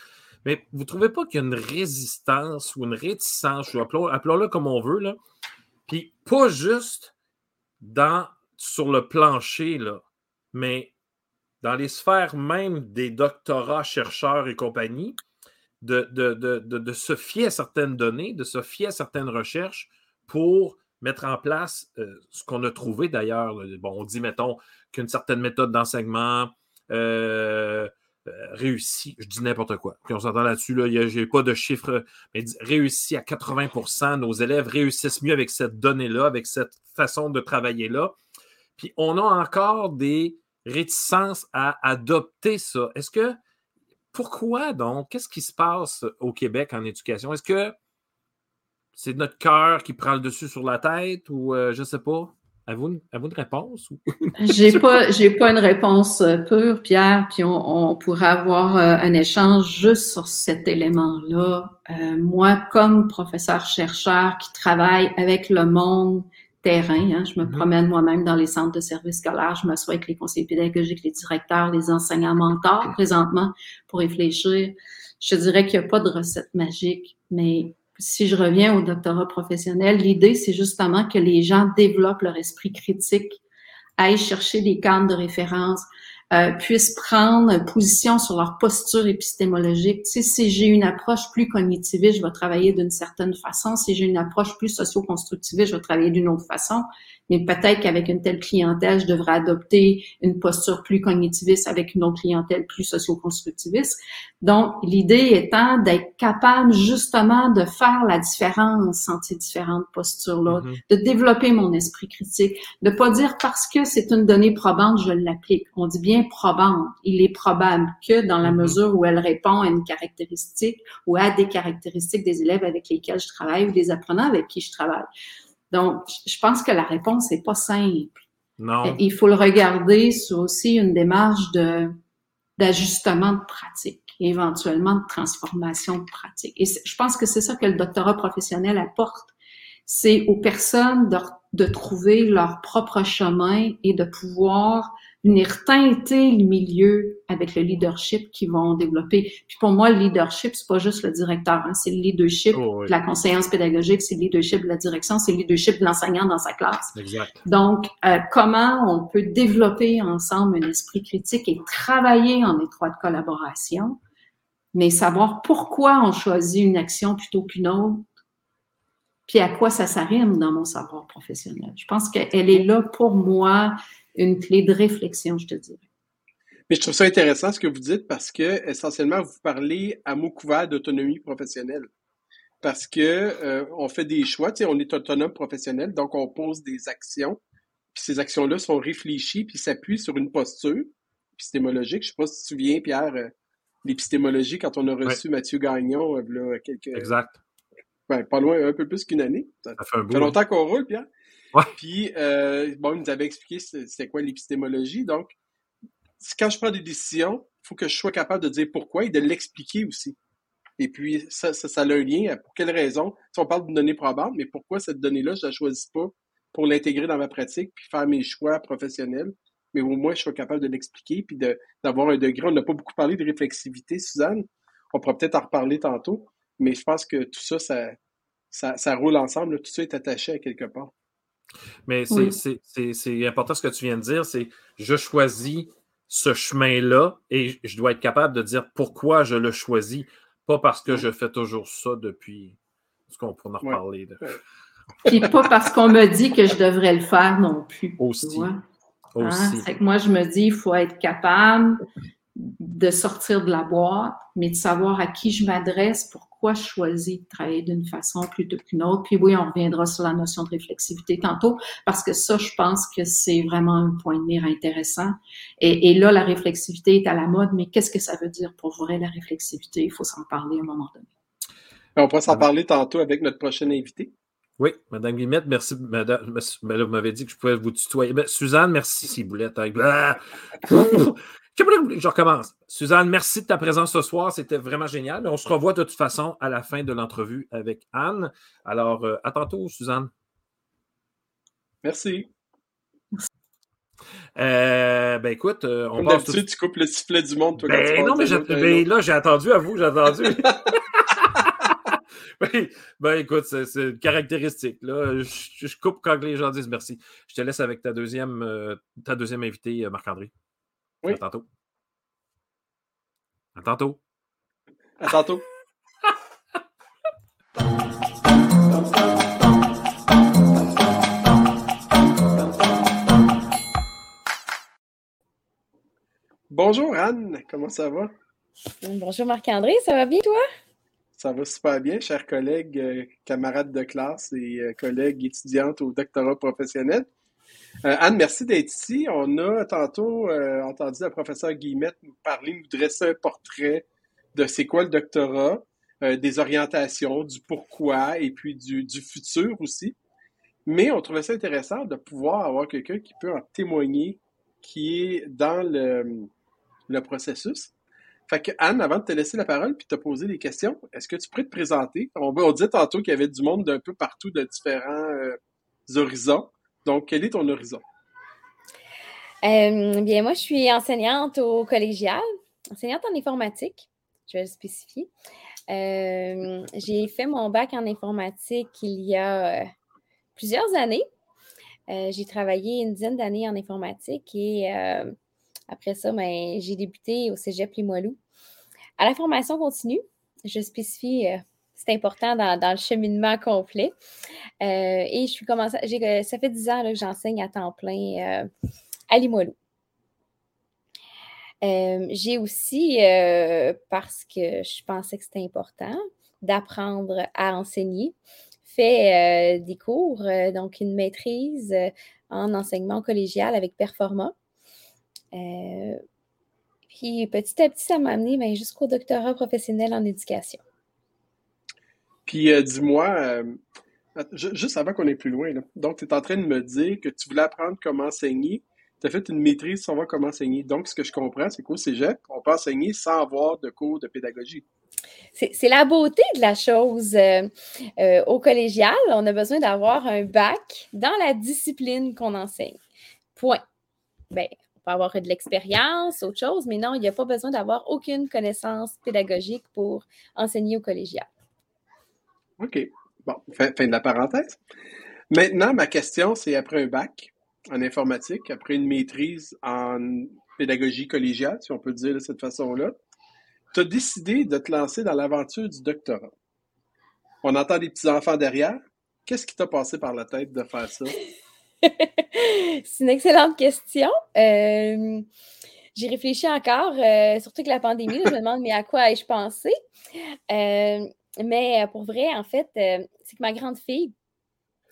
Mais vous ne trouvez pas qu'il y a une résistance ou une réticence, appelons-le comme on veut, là, puis pas juste dans, sur le plancher, là, mais dans les sphères même des doctorats, chercheurs et compagnie, de, de, de, de se fier à certaines données, de se fier à certaines recherches pour mettre en place euh, ce qu'on a trouvé d'ailleurs. Bon, on dit, mettons, qu'une certaine méthode d'enseignement euh, euh, réussit, je dis n'importe quoi. Puis on s'entend là-dessus, là, je n'ai pas de chiffres, mais réussit à 80% nos élèves réussissent mieux avec cette donnée-là, avec cette façon de travailler-là. Puis on a encore des réticences à adopter ça. Est-ce que, pourquoi donc, qu'est-ce qui se passe au Québec en éducation? Est-ce que c'est notre cœur qui prend le dessus sur la tête ou euh, je sais pas? Avez-vous une, une, réponse? j'ai pas, pas une réponse euh, pure, Pierre, puis on, on pourrait avoir euh, un échange juste sur cet élément-là. moi, comme professeur-chercheur qui travaille avec le monde terrain, hein, je me mm-hmm. promène moi-même dans les centres de services scolaires, je m'assois avec les conseillers pédagogiques, les directeurs, les enseignants mentors présentement pour réfléchir. Je dirais qu'il n'y a pas de recette magique, mais si je reviens au doctorat professionnel, l'idée, c'est justement que les gens développent leur esprit critique, aillent chercher des cadres de référence, euh, puissent prendre position sur leur posture épistémologique. Tu sais, si j'ai une approche plus cognitiviste, je vais travailler d'une certaine façon. Si j'ai une approche plus socio-constructiviste, je vais travailler d'une autre façon mais peut-être qu'avec une telle clientèle, je devrais adopter une posture plus cognitiviste avec une autre clientèle plus socio-constructiviste. Donc, l'idée étant d'être capable justement de faire la différence entre ces différentes postures-là, mm-hmm. de développer mon esprit critique, de pas dire parce que c'est une donnée probante, je l'applique. On dit bien probante. Il est probable que dans la mm-hmm. mesure où elle répond à une caractéristique ou à des caractéristiques des élèves avec lesquels je travaille ou des apprenants avec qui je travaille. Donc, je pense que la réponse n'est pas simple. Non. Il faut le regarder sur aussi une démarche de d'ajustement de pratique, éventuellement de transformation de pratique. Et je pense que c'est ça que le doctorat professionnel apporte. C'est aux personnes de de trouver leur propre chemin et de pouvoir venir teinter le milieu avec le leadership qu'ils vont développer. Puis pour moi, le leadership, c'est pas juste le directeur, hein, c'est le leadership Oh, oui. de la conseillance pédagogique, c'est le leadership de la direction, c'est le leadership de l'enseignant dans sa classe. Exact. Donc, euh, comment on peut développer ensemble un esprit critique et travailler en étroite collaboration, mais savoir pourquoi on choisit une action plutôt qu'une autre, puis à quoi ça s'arrime dans mon savoir professionnel. Je pense qu'elle est là pour moi une clé de réflexion, je te dirais. Mais je trouve ça intéressant ce que vous dites parce que essentiellement vous parlez à mot couvert d'autonomie professionnelle. Parce que euh, on fait des choix, tu sais, on est autonome professionnel, donc on pose des actions, puis ces actions-là sont réfléchies, puis s'appuient sur une posture épistémologique. Je sais pas si tu te souviens, Pierre, euh, l'épistémologie quand on a reçu Mathieu Gagnon, euh, là, quelques, Exact. ben, pas loin, un peu plus qu'une année. Ça Ça fait un bout. fait longtemps qu'on roule, Pierre. Puis, euh, bon, il nous avait expliqué c'était quoi l'épistémologie. Donc, quand je prends des décisions, il faut que je sois capable de dire pourquoi et de l'expliquer aussi. Et puis, ça, ça, a un lien. Pour quelle raison? Si on parle d'une donnée probable, mais pourquoi cette donnée-là, je la choisis pas pour l'intégrer dans ma pratique puis faire mes choix professionnels? Mais au moins, je sois capable de l'expliquer puis d'avoir un degré. On n'a pas beaucoup parlé de réflexivité, Suzanne. On pourra peut-être en reparler tantôt. Mais je pense que tout ça, ça, ça, ça roule ensemble. Tout ça est attaché à quelque part. Mais c'est Oui. important ce que tu viens de dire, c'est je choisis ce chemin-là et je dois être capable de dire pourquoi je le choisis, pas parce que je fais toujours ça depuis ce qu'on pourra en reparler. de- Puis pas parce qu'on me dit que je devrais le faire non plus. Aussi. tu vois? Hein? Aussi. Que moi, je me dis, il faut être capable de sortir de la boîte, mais de savoir à qui je m'adresse, pourquoi je choisis de travailler d'une façon plutôt qu'une autre. Puis oui, on reviendra sur la notion de réflexivité tantôt, parce que ça, je pense que c'est vraiment un point de mire intéressant. Et, et là, la réflexivité est à la mode, mais qu'est-ce que ça veut dire pour vrai, la réflexivité? Il faut s'en parler à un moment donné. On pourra s'en parler tantôt avec notre prochain invité. Oui, Madame Guillemette, merci. Madame, monsieur- ben là, vous m'avez dit que je pouvais vous tutoyer. Ben, Suzanne, merci, Ciboulette. Je recommence. Suzanne, merci de ta présence ce soir. C'était vraiment génial. On se revoit de toute façon à la fin de l'entrevue avec Anne. Alors, euh, à tantôt, Suzanne. Merci. Euh, ben écoute, euh, on Comme passe tout tu coupes le sifflet du monde, toi, quand tu Ben non, mais, un ben là, j'ai attendu à vous, j'ai attendu. ben, ben, écoute, c'est une caractéristique. Là. Je, je coupe quand les gens disent merci. Je te laisse avec ta deuxième, euh, ta deuxième invitée, Marc-André. Oui. À tantôt. À tantôt. À tantôt. Bonjour Anne, comment ça va? Bonjour Marc-André, ça va bien toi? Ça va super bien, chers collègues, euh, camarades de classe et euh, collègues étudiantes au doctorat professionnel. Euh, Anne, merci d'être ici. On a tantôt euh, entendu la professeure Guillemette nous parler, nous dresser un portrait de c'est quoi le doctorat, euh, des orientations, du pourquoi et puis du, futur aussi. Mais on trouvait ça intéressant de pouvoir avoir quelqu'un qui peut en témoigner, qui est dans le, processus. Fait que Anne, avant de te laisser la parole puis de te poser des questions, est-ce que tu pourrais te présenter? On, on disait tantôt qu'il y avait du monde d'un peu partout, de différents horizons. Donc, quel est ton horizon? Euh, bien, moi, je suis enseignante au collégial, enseignante en informatique, je vais le spécifier. Euh, j'ai fait mon bac en informatique il y a euh, plusieurs années. J'ai travaillé une dizaine d'années en informatique et après ça, ben, j'ai débuté au Cégep Limoilou. À la formation continue, je spécifie, c'est important dans, le cheminement complet. Euh, et je suis commencé, j'ai, ça fait dix ans là, que j'enseigne à temps plein euh, à Limoilou. Euh, j'ai aussi, euh, parce que je pensais que c'était important, d'apprendre à enseigner, fait euh, des cours, euh, donc une maîtrise euh, en enseignement collégial avec Performa. Euh, puis petit à petit, ça m'a amené ben, jusqu'au doctorat professionnel en éducation. Puis euh, dis-moi, juste avant qu'on aille plus loin, donc tu es en train de me dire que tu voulais apprendre comment enseigner, tu as fait une maîtrise sur savoir comment enseigner. Donc, ce que je comprends, c'est qu'au cégep, on peut enseigner sans avoir de cours de pédagogie. c'est la beauté de la chose. Euh, euh, au collégial, on a besoin d'avoir un bac dans la discipline qu'on enseigne. Point. Bien, on peut avoir de l'expérience, autre chose, mais non, il n'y a pas besoin d'avoir aucune connaissance pédagogique pour enseigner au collégial. OK. Bon, fin, de la parenthèse. Maintenant, ma question, c'est après un bac en informatique, après une maîtrise en pédagogie collégiale, si on peut dire de cette façon-là, tu as décidé de te lancer dans l'aventure du doctorat. On entend des petits-enfants derrière. Qu'est-ce qui t'a passé par la tête de faire ça? C'est une excellente question. Euh, J'ai réfléchi encore, euh, surtout que la pandémie, je me demande, mais à quoi ai-je pensé? Euh, mais pour vrai, en fait, euh, c'est que ma grande fille,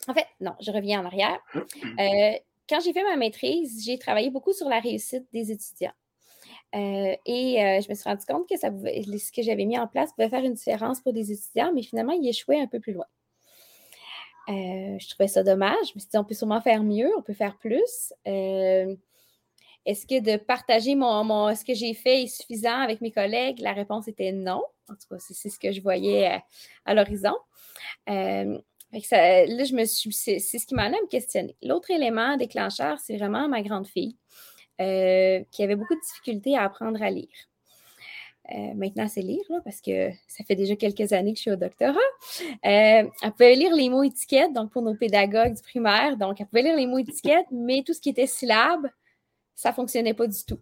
en fait, non, je reviens en arrière. quand j'ai fait ma maîtrise, j'ai travaillé beaucoup sur la réussite des étudiants. Euh, et euh, je me suis rendu compte que ça ce que j'avais mis en place pouvait faire une différence pour des étudiants, mais finalement, il échouait un peu plus loin. Euh, je trouvais ça dommage. Je me suis dit, on peut sûrement faire mieux, on peut faire plus. Est-ce que de partager mon, ce que j'ai fait est suffisant avec mes collègues? La réponse était non. En tout cas, c'est ce que je voyais à, l'horizon. suis, c'est ce qui m'a amené à me questionner. L'autre élément déclencheur, c'est vraiment ma grande fille. Euh, qui avait beaucoup de difficultés à apprendre à lire. Euh, maintenant, c'est lire, parce que ça fait déjà quelques années que je suis au doctorat. Euh, elle pouvait lire les mots étiquettes, donc pour nos pédagogues du primaire. Donc, elle pouvait lire les mots étiquettes, mais tout ce qui était syllabes, ça ne fonctionnait pas du tout.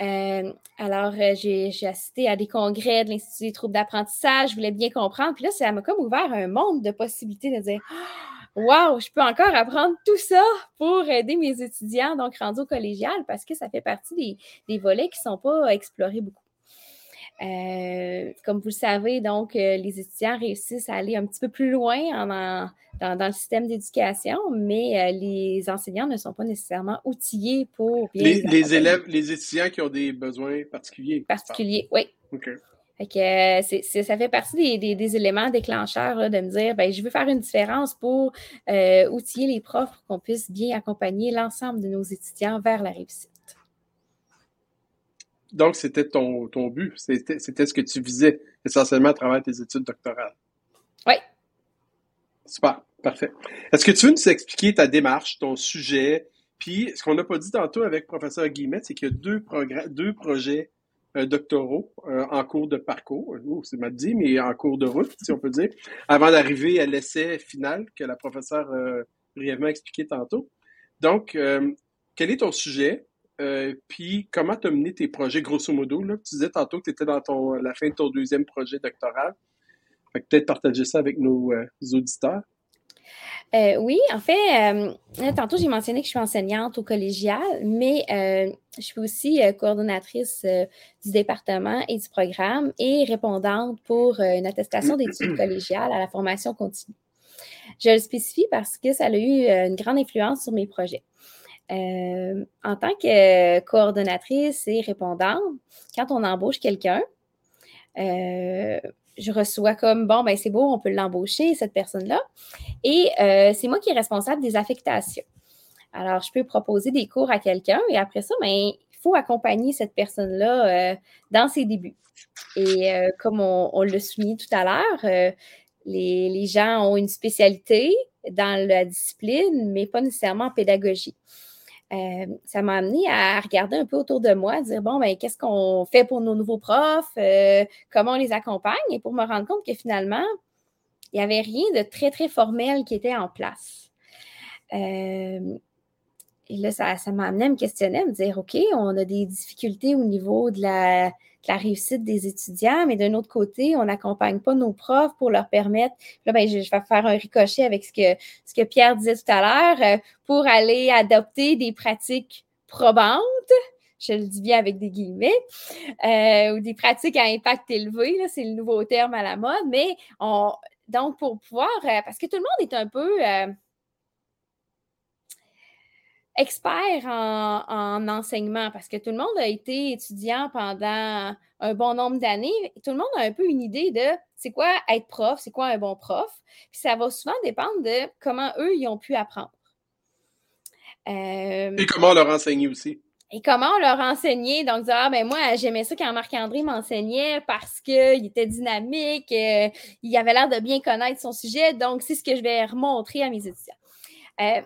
alors, j'ai assisté à des congrès de l'Institut des troubles d'apprentissage, je voulais bien comprendre. Puis là, ça m'a comme ouvert un monde de possibilités de dire Wow, je peux encore apprendre tout ça pour aider mes étudiants, donc rendus au collégial, parce que ça fait partie des, volets qui ne sont pas explorés beaucoup. Euh, comme vous le savez, donc, euh, les étudiants réussissent à aller un petit peu plus loin dans, le système d'éducation, mais euh, les enseignants ne sont pas nécessairement outillés pour bien. Les, les élèves, les étudiants qui ont des besoins particuliers. Particuliers, oui. OK. Fait que, ça fait partie des, éléments déclencheurs de me dire, ben, je veux faire une différence pour euh, outiller les profs pour qu'on puisse bien accompagner l'ensemble de nos étudiants vers la réussite. Donc, c'était ton, ton but, c'était ce que tu visais essentiellement à travers tes études doctorales. Oui. Super, parfait. Est-ce que tu veux nous expliquer ta démarche, ton sujet? Puis, ce qu'on n'a pas dit tantôt avec le professeur Guillemette, c'est qu'il y a deux, deux projets euh, doctoraux euh, en cours de parcours, c'est mal dit, mais en cours de route, si on peut dire, avant d'arriver à l'essai final que la professeure euh, brièvement expliqué tantôt. Donc, quel est ton sujet? Puis comment tu as mené tes projets, grosso modo? Là? Tu disais tantôt que tu étais dans ton, la fin de ton deuxième projet doctoral. peut-être partager ça avec nos auditeurs. Euh, oui, en fait, euh, tantôt j'ai mentionné que je suis enseignante au collégial, mais euh, je suis aussi coordonnatrice du département et du programme et répondante pour une attestation d'études collégiales à la formation continue. Je le spécifie parce que ça a eu une grande influence sur mes projets. En tant que coordonnatrice et répondante, quand on embauche quelqu'un, je reçois comme bon, ben c'est beau, on peut l'embaucher, cette personne-là. Et euh, c'est moi qui est responsable des affectations. Alors, je peux proposer des cours à quelqu'un et après ça, ben, il faut accompagner cette personne-là euh, dans ses débuts. Et euh, comme on, l'a souligné tout à l'heure, les, gens ont une spécialité dans la discipline, mais pas nécessairement en pédagogie. Euh, ça m'a amené à regarder un peu autour de moi, à dire bon, ben, qu'est-ce qu'on fait pour nos nouveaux profs, euh, comment on les accompagne, et pour me rendre compte que finalement, il n'y avait rien de très, très formel qui était en place. Euh, et là, ça, m'a amené à me questionner, à me dire OK, on a des difficultés au niveau de la, la réussite des étudiants, mais d'un autre côté, on n'accompagne pas nos profs pour leur permettre. Là, ben, je, vais faire un ricochet avec ce que, ce que Pierre disait tout à l'heure, euh, pour aller adopter des pratiques probantes je le dis bien avec des guillemets, euh, ou des pratiques à impact élevé, c'est le nouveau terme à la mode, mais on, donc pour pouvoir, euh, parce que tout le monde est un peu, expert en, enseignement parce que tout le monde a été étudiant pendant un bon nombre d'années. Tout le monde a un peu une idée de c'est quoi être prof, c'est quoi un bon prof. Puis ça va souvent dépendre de comment eux, ils ont pu apprendre. Euh, Et comment leur enseigner aussi. et comment on leur enseignait. Donc, dire, ah, ben moi, j'aimais ça quand Marc-André m'enseignait parce qu'il était dynamique, euh, il avait l'air de bien connaître son sujet. Donc, c'est ce que je vais remontrer à mes étudiants. Euh,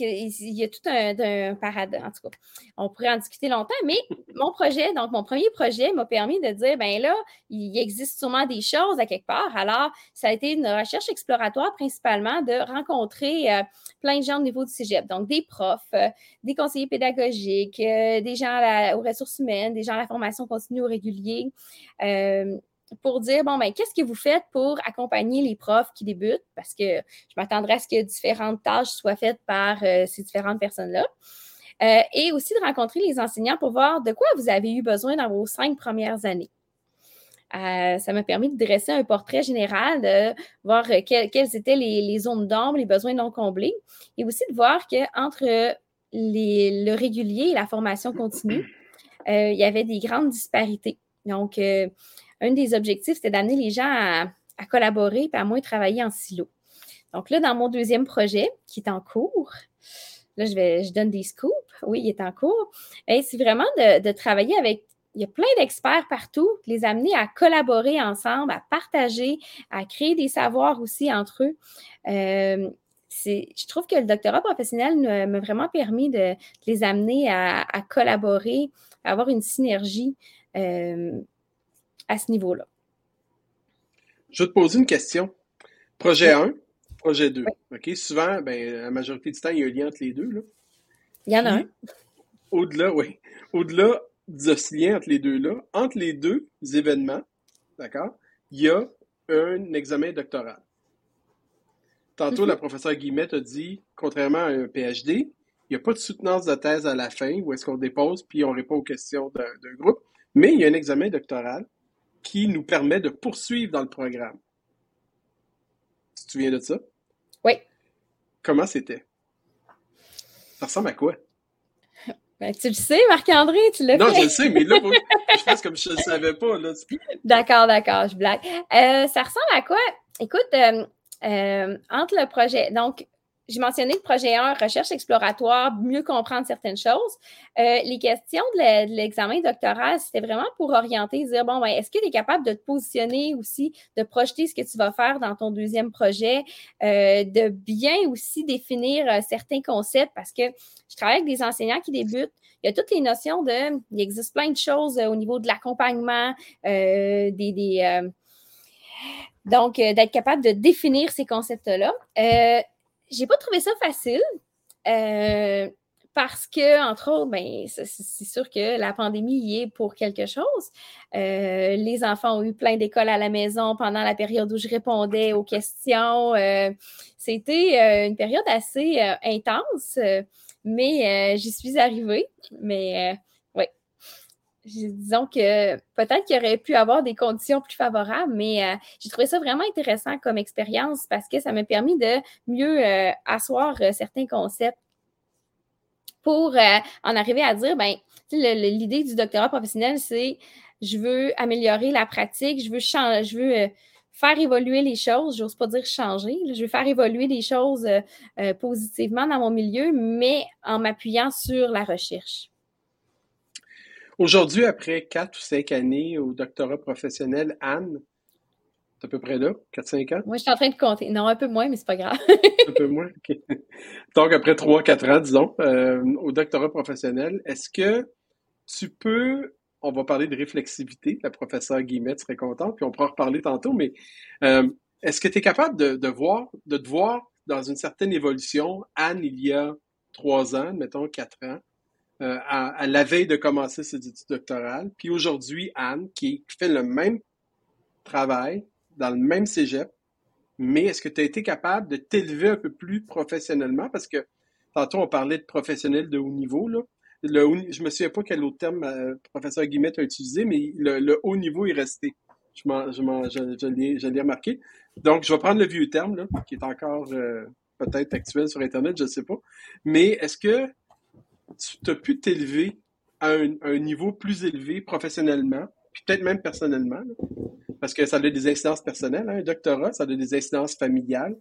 il y a tout un, paradoxe. En tout cas, on pourrait en discuter longtemps, mais mon projet, donc mon premier projet m'a permis de dire, ben là, il existe sûrement des choses à quelque part. Alors, ça a été une recherche exploratoire principalement de rencontrer euh, plein de gens au niveau du cégep. Donc, des profs, euh, des conseillers pédagogiques, euh, des gens aux ressources humaines, des gens à la formation continue ou régulier pour dire, bon, ben, qu'est-ce que vous faites pour accompagner les profs qui débutent? Parce que je m'attendrais à ce que différentes tâches soient faites par euh, ces différentes personnes-là. Euh, et aussi de rencontrer les enseignants pour voir de quoi vous avez eu besoin dans vos cinq premières années. Euh, ça m'a permis de dresser un portrait général, de voir quelles étaient les, zones d'ombre, les besoins non comblés, et aussi de voir qu'entre le régulier et la formation continue, il y avait des grandes disparités. Donc, un des objectifs, c'était d'amener les gens à, collaborer et à moins travailler en silo. Donc là, dans mon deuxième projet, qui est en cours, là, je, donne des scoops. Oui, il est en cours. C'est vraiment de, travailler avec. Il y a plein d'experts partout, les amener à collaborer ensemble, à partager, à créer des savoirs aussi entre eux. Euh, je trouve que le doctorat professionnel m'a vraiment permis de, les amener à, collaborer, à avoir une synergie. Euh, à ce niveau-là. Je vais te poser une question. Projet 1, projet 2. OK? Souvent, ben, la majorité du temps, il y a un lien entre les deux. Là. Il y en a un. Au-delà, oui. Au-delà de ce lien entre les deux-là, entre les deux événements, d'accord, il y a un examen doctoral. Tantôt, mm-hmm. la professeure Guillemette a dit, contrairement à un PhD, il n'y a pas de soutenance de thèse à la fin où est-ce qu'on dépose puis on répond aux questions d'un groupe, mais il y a un examen doctoral qui nous permet de poursuivre dans le programme. Tu te souviens de ça? Oui. Comment c'était? Ça ressemble à quoi? Ben, tu le sais, Marc-André, tu l'as fait. Non, je le sais, mais là, je pense comme je ne le savais pas. D'accord, d'accord, je blague. Euh, ça ressemble à quoi? Écoute, euh, euh, entre le projet, donc, j'ai mentionné le projet 1, recherche exploratoire, mieux comprendre certaines choses. Euh, les questions de l'examen doctoral, c'était vraiment pour orienter, dire, bon, ben, est-ce que tu es capable de te positionner aussi, de projeter ce que tu vas faire dans ton deuxième projet, euh, de bien aussi définir euh, certains concepts, parce que je travaille avec des enseignants qui débutent. Il y a toutes les notions de, il existe plein de choses au niveau de l'accompagnement, des, des donc, d'être capable de définir ces concepts-là j'ai pas trouvé ça facile. Euh, parce que, entre autres, ben, c'est sûr que la pandémie y est pour quelque chose. Euh, les enfants ont eu plein d'écoles à la maison pendant la période où je répondais aux questions. Euh, c'était une période assez intense, mais j'y suis arrivée. Mais disons que peut-être qu'il aurait pu avoir des conditions plus favorables, mais euh, j'ai trouvé ça vraiment intéressant comme expérience parce que ça m'a permis de mieux euh, asseoir euh, certains concepts pour en arriver à dire, ben, l'idée du doctorat professionnel, c'est je veux améliorer la pratique, je veux je veux faire évoluer les choses, j'ose pas dire changer, je veux faire évoluer les choses positivement dans mon milieu, mais en m'appuyant sur la recherche. Aujourd'hui, après quatre ou cinq années au doctorat professionnel, Anne, c'est à peu près là, 4-5 ans? Moi, je suis en train de compter. Non, un peu moins, mais c'est pas grave. un peu moins, OK. Donc, après 3-4 ans, disons, euh, au doctorat professionnel, est-ce que tu peux, on va parler de réflexivité, la professeure Guillemette serait contente, puis on pourra en reparler tantôt, mais euh, est-ce que tu es capable de, de, voir, de te voir dans une certaine évolution, Anne, il y a trois ans, mettons quatre ans, euh, à, la veille de commencer ses études doctorales. Puis aujourd'hui, Anne, qui fait le même travail dans le même cégep, mais est-ce que tu as été capable de t'élever un peu plus professionnellement? Parce que tantôt, on parlait de professionnels de haut niveau. Là. Le je me souviens pas quel autre terme euh, professeur Guillemette a utilisé, mais le, haut niveau est resté. Je, je, je l'ai remarqué. Donc, je vais prendre le vieux terme, là, qui est encore euh, peut-être actuel sur Internet, je ne sais pas. Mais est-ce que tu as pu t'élever à un, niveau plus élevé professionnellement, puis peut-être même personnellement, parce que ça a des incidences personnelles. Hein, un doctorat, ça a des incidences familiales.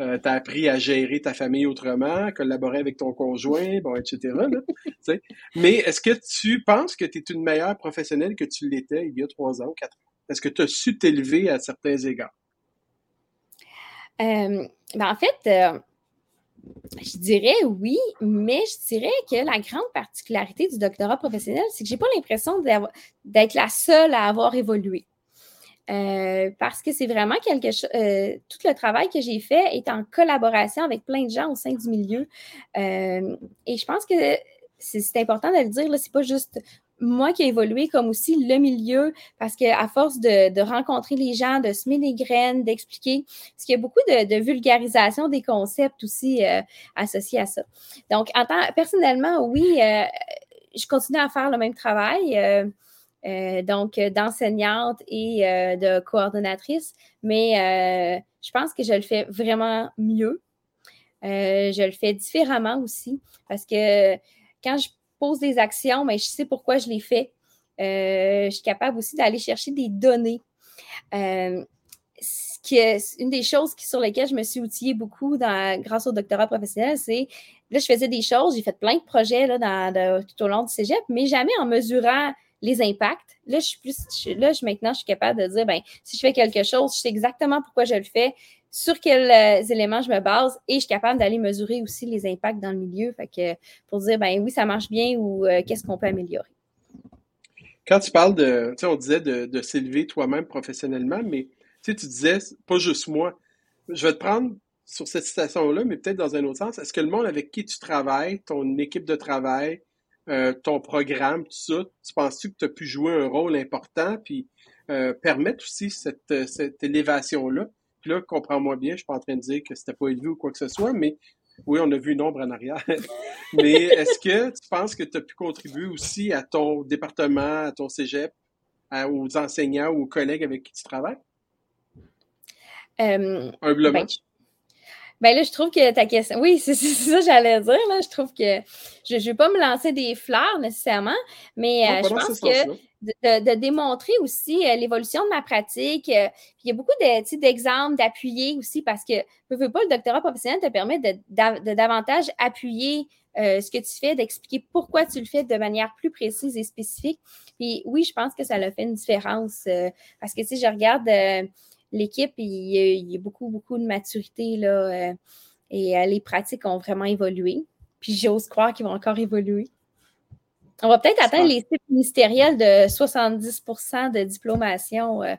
euh, tu as appris à gérer ta famille autrement, collaborer avec ton conjoint, bon, etc. Mais est-ce que tu penses que tu es une meilleure professionnelle que tu l'étais il y a trois ans ou quatre ans? Est-ce que tu as su t'élever à certains égards? Euh, ben en fait, euh, je dirais oui, mais je dirais que la grande particularité du doctorat professionnel, c'est que je n'ai pas l'impression d'être la seule à avoir évolué. Euh, parce que c'est vraiment quelque chose. Euh, tout le travail que j'ai fait est en collaboration avec plein de gens au sein du milieu. Euh, et je pense que c'est important de le dire, c'est pas juste moi qui ai évolué, comme aussi le milieu, parce qu'à force de, rencontrer les gens, de semer des graines, d'expliquer, parce qu'il y a beaucoup de, vulgarisation des concepts aussi associés à ça. Donc, en tant, personnellement, oui, je continue à faire le même travail. Euh, donc euh, d'enseignante et euh, de coordonnatrice, mais je pense que je le fais vraiment mieux. je le fais différemment aussi parce que quand je pose des actions, mais je sais pourquoi je les fais. je suis capable aussi d'aller chercher des données. Qui est, une des choses sur lesquelles je me suis outillée beaucoup grâce au doctorat professionnel, c'est là, je faisais des choses, j'ai fait plein de projets là, tout au long du cégep, mais jamais en mesurant les impacts. Là, je suis plus, là, je, maintenant, je suis capable de dire, ben, si je fais quelque chose, je sais exactement pourquoi je le fais, sur quels euh, éléments je me base et je suis capable d'aller mesurer aussi les impacts dans le milieu. Pour dire, ben oui, ça marche bien ou euh, qu'est-ce qu'on peut améliorer? Quand tu parles de, tu sais, on disait de, s'élever toi-même professionnellement, mais tu sais, tu disais, pas juste moi. Je vais te prendre sur cette citation-là, mais peut-être dans un autre sens. Est-ce que le monde avec qui tu travailles, ton équipe de travail, euh, ton programme, tout ça, tu penses-tu que tu as pu jouer un rôle important? Puis permettre aussi cette élévation-là? Puis là, comprends-moi bien, je suis pas en train de dire que c'était pas élevé ou quoi que ce soit, mais oui, on a vu une ombre en arrière. mais est-ce que tu penses que tu as pu contribuer aussi à ton département, à ton cégep, aux enseignants ou aux collègues avec qui tu travailles? Humblement. Ben, ben là, je trouve que ta question. Oui, c'est ça que j'allais dire. Là. Je trouve que je ne vais pas me lancer des fleurs nécessairement, mais euh, je pense que de, démontrer aussi euh, l'évolution de ma pratique. Euh, il y a beaucoup d'exemples d'appuyer aussi parce que pas le doctorat professionnel te permet de, davantage appuyer ce que tu fais, d'expliquer pourquoi tu le fais de manière plus précise et spécifique. Puis oui, je pense que ça a fait une différence parce que si je regarde l'équipe, il, y a beaucoup, beaucoup de maturité là, euh, et euh, les pratiques ont vraiment évolué. Puis j'ose croire qu'ils vont encore évoluer. On va peut-être atteindre les types ministériels de 70% de diplomation euh,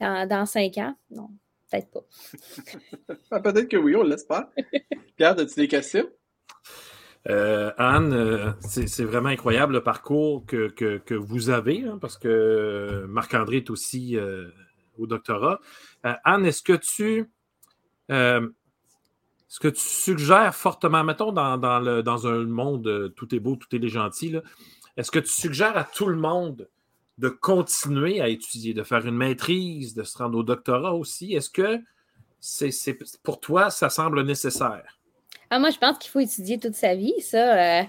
dans, cinq ans. Non, peut-être pas. Peut-être que oui, on l'espère. Pierre, as-tu des questions? Anne, c'est vraiment incroyable le parcours que, vous avez, hein, parce que Marc-André est aussi au doctorat. Euh, Anne, est-ce que tu. Euh, ce que tu suggères fortement, mettons dans, le, dans un monde euh, tout est beau, tout est gentil, est-ce que tu suggères à tout le monde de continuer à étudier, de faire une maîtrise, de se rendre au doctorat aussi? Est-ce que c'est, pour toi, ça semble nécessaire? Ah, moi, je pense qu'il faut étudier toute sa vie, ça.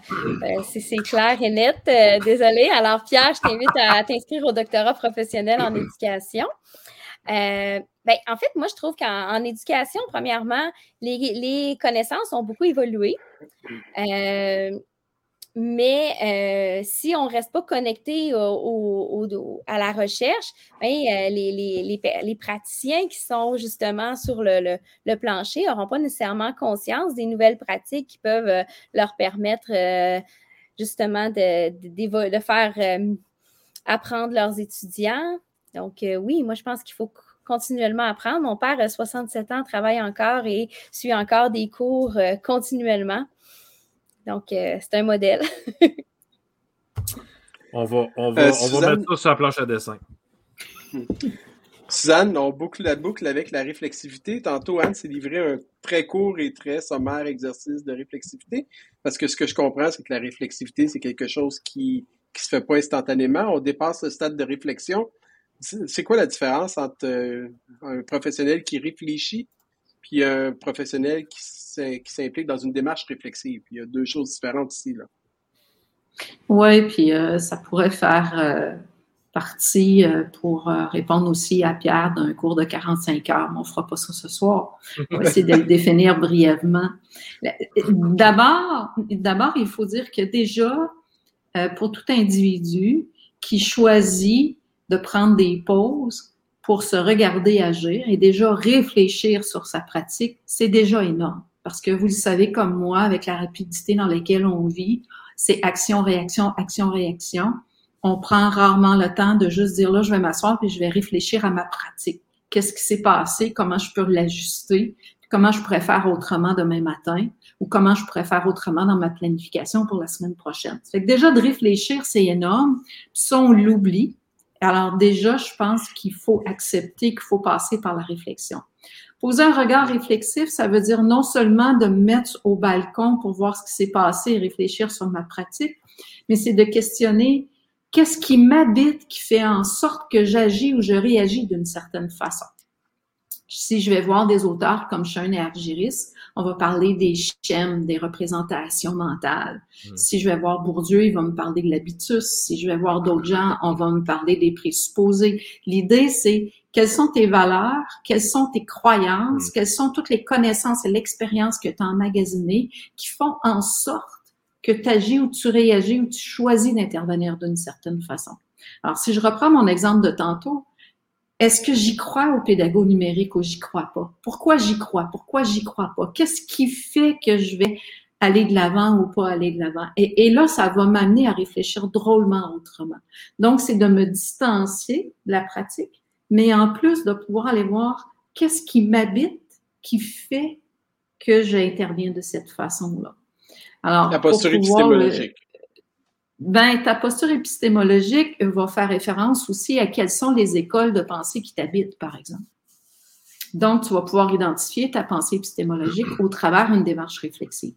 c'est, clair et net. désolé. Alors, Pierre, je t'invite à t'inscrire au doctorat professionnel en éducation. Euh, ben, en fait, moi, je trouve qu'en éducation, premièrement, les, connaissances ont beaucoup évolué. Euh, mais euh, si on ne reste pas connecté à la recherche, ben, les, praticiens qui sont justement sur le, plancher n'auront pas nécessairement conscience des nouvelles pratiques qui peuvent leur permettre justement de, de faire apprendre leurs étudiants, donc, euh, oui, moi, je pense qu'il faut continuellement apprendre. Mon père a 67 ans, travaille encore et suit encore des cours euh, continuellement. Donc, euh, c'est un modèle. on va, on va, on va mettre ça sur la planche à dessin. Suzanne, on boucle la boucle avec la réflexivité. Tantôt, Anne s'est livré un très court et très sommaire exercice de réflexivité. Parce que ce que je comprends, c'est que la réflexivité, c'est quelque chose qui ne se fait pas instantanément. On dépasse le stade de réflexion. C'est quoi la différence entre euh, un professionnel qui réfléchit puis un professionnel qui s'implique dans une démarche réflexive? Il y a deux choses différentes ici. Oui, puis euh, ça pourrait faire euh, partie pour répondre aussi à Pierre d'un cours de 45 heures. on ne fera pas ça ce soir. On va essayer de le définir brièvement. D'abord, d'abord, il faut dire que déjà, pour tout individu qui choisit de prendre des pauses pour se regarder agir et déjà réfléchir sur sa pratique, c'est déjà énorme. Parce que vous le savez comme moi, avec la rapidité dans laquelle on vit, c'est action, réaction, action, réaction on prend rarement le temps de juste dire là, je vais m'asseoir puis je vais réfléchir à ma pratique. Qu'est-ce qui s'est passé? Comment je peux l'ajuster? Comment je pourrais faire autrement demain matin? Ou comment je pourrais faire autrement dans ma planification pour la semaine prochaine? Fait que déjà, de réfléchir, c'est énorme. ça, on l'oublie. Alors déjà, je pense qu'il faut accepter qu'il faut passer par la réflexion. Poser un regard réflexif, ça veut dire non seulement de me mettre au balcon pour voir ce qui s'est passé et réfléchir sur ma pratique, mais c'est de questionner qu'est-ce qui m'habite qui fait en sorte que j'agis ou je réagis d'une certaine façon. Si je vais voir des auteurs comme Schoen et Argiris, on va parler des schèmes, des représentations mentales. Hmm. Si je vais voir Bourdieu, il va me parler de l'habitus. Si je vais voir d'autres gens, on va me parler des présupposés. L'idée, c'est quelles sont tes valeurs, quelles sont tes croyances, hmm. quelles sont toutes les connaissances et l'expérience que tu as emmagasinées qui font en sorte que tu agis ou tu réagis ou tu choisis d'intervenir d'une certaine façon. Alors, si je reprends mon exemple de tantôt, est-ce que j'y crois au pédagogue numérique ou j'y crois pas? Pourquoi j'y crois? Pourquoi j'y crois pas? Qu'est-ce qui fait que je vais aller de l'avant ou pas aller de l'avant? Et, et, là, ça va m'amener à réfléchir drôlement autrement. Donc, c'est de me distancier de la pratique, mais en plus de pouvoir aller voir qu'est-ce qui m'habite, qui fait que j'interviens de cette façon-là. Alors, ta posture épistémologique. Ben, ta posture épistémologique va faire référence aussi à quelles sont les écoles de pensée qui t'habitent, par exemple. Donc, tu vas pouvoir identifier ta pensée épistémologique au travers d'une démarche réflexive.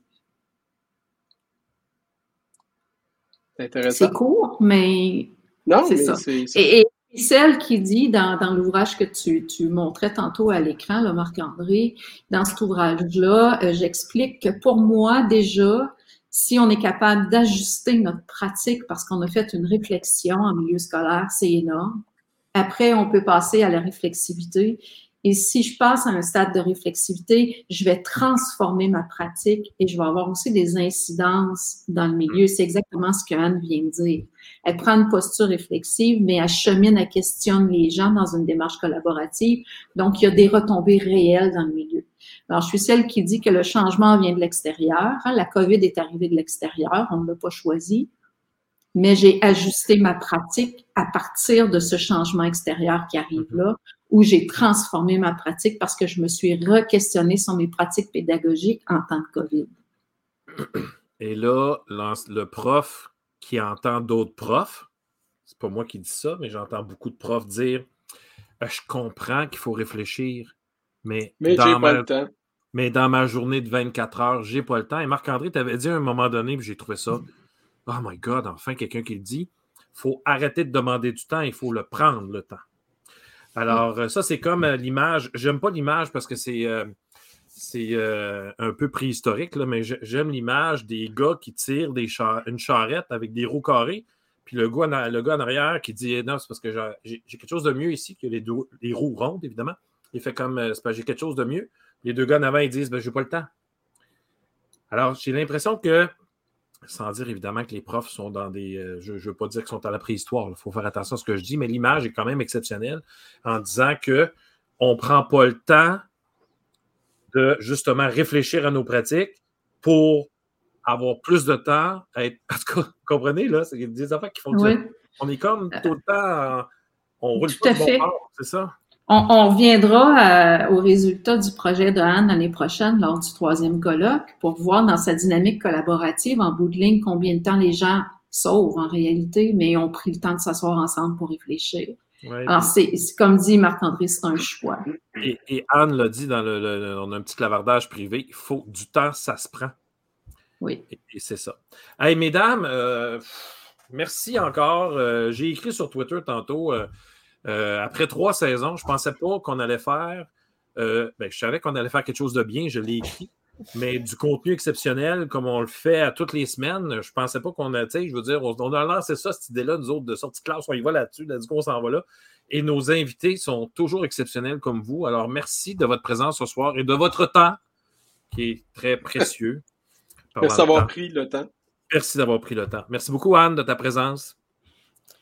C'est intéressant. C'est court, mais non, c'est ça. Et, celle qui dit dans, l'ouvrage que tu, tu, montrais tantôt à l'écran, Marc-André, dans cet ouvrage-là, euh, j'explique que pour moi, déjà, si on est capable d'ajuster notre pratique parce qu'on a fait une réflexion en milieu scolaire, c'est énorme. Après, on peut passer à la réflexivité et si je passe à un stade de réflexivité, je vais transformer ma pratique et je vais avoir aussi des incidences dans le milieu. C'est exactement ce que Anne vient de dire. Elle prend une posture réflexive, mais elle chemine, elle questionne les gens dans une démarche collaborative. Donc, il y a des retombées réelles dans le milieu. Alors, je suis celle qui dit que le changement vient de l'extérieur. Hein. La COVID est arrivée de l'extérieur, on ne l'a pas choisi mais j'ai ajusté ma pratique à partir de ce changement extérieur qui arrive mhm. là, où j'ai transformé ma pratique parce que je me suis re-questionnée sur mes pratiques pédagogiques en temps de COVID. Et là, le prof qui entend d'autres profs, c'est pas moi qui dis ça, mais j'entends beaucoup de profs dire euh, Je comprends qu'il faut réfléchir, mais, mais j'ai pas le temps. Mais dans ma journée de 24 heures, j'ai pas le temps. Et Marc-André, tu avais dit à un moment donné, puis j'ai trouvé ça Oh my God, enfin quelqu'un qui le dit. Il faut arrêter de demander du temps, il faut le prendre, le temps. Alors, euh, ça, c'est comme euh, l'image. J'aime pas l'image parce que c'est euh, un peu préhistorique, mais j'aime l'image des gars qui tirent une charrette avec des roues carrées. Puis le gars, en arrière qui dit Non, c'est parce que j'ai quelque chose de mieux ici que les, les roues rondes, évidemment. Il fait comme C'est parce j'ai quelque chose de mieux. Les deux gars en avant, ils disent ben, J'ai pas le temps. Alors, j'ai l'impression que sans dire évidemment que les profs sont dans des. Euh, je ne veux pas dire qu'ils sont à la préhistoire, il faut faire attention à ce que je dis, mais l'image est quand même exceptionnelle en disant qu'on ne prend pas le temps de justement réfléchir à nos pratiques pour avoir plus de temps à être. Cas, vous comprenez, là, c'est des affaires qui fonctionnent. On est comme tout le temps. On roule tout pas de bon c'est ça? On, reviendra euh, au résultat du projet de Anne l'année prochaine lors du troisième colloque pour voir dans sa dynamique collaborative en bout de ligne combien de temps les gens sauvent en réalité, mais ont pris le temps de s'asseoir ensemble pour réfléchir. Alors, c'est comme dit Marc-André, c'est un choix. Et, Anne l'a dit dans le, on a un petit clavardage privé, il faut du temps, ça se prend. Oui. Et, c'est ça. Hey, mesdames, euh, merci encore. Euh, j'ai écrit sur Twitter tantôt. Euh, après trois saisons, je ne pensais pas qu'on allait faire. Euh, ben, je savais qu'on allait faire quelque chose de bien, je l'ai écrit. mais du contenu exceptionnel comme on le fait à toutes les semaines. Je ne pensais pas qu'on a, tu sais, je veux dire, on, a lancé ça, cette idée-là, nous autres, de sortie de classe, on y va là-dessus, là, du coup, on s'en va là. Et nos invités sont toujours exceptionnels comme vous. Alors, merci de votre présence ce soir et de votre temps, qui est très précieux. Merci d'avoir pris le temps. Merci d'avoir pris le temps. Merci beaucoup, Anne, de ta présence.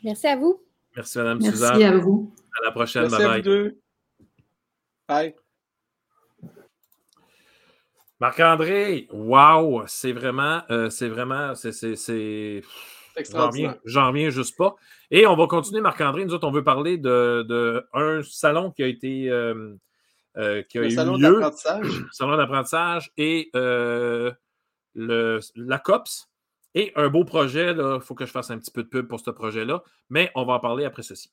Merci à vous. Merci, Madame Merci Suzanne. Merci à vous. À la prochaine. Merci à vous deux. Bye. Marc-André, wow, c'est vraiment, euh, c'est vraiment, c'est. J'en reviens, juste pas. Et on va continuer, Marc-André. Nous autres, on veut parler de, de un salon qui a été. Euh, euh, qui a le eu salon lieu, d'apprentissage. salon d'apprentissage et le, la COPS. Et un beau projet, il faut que je fasse un petit peu de pub pour ce projet-là, mais on va en parler après ceci.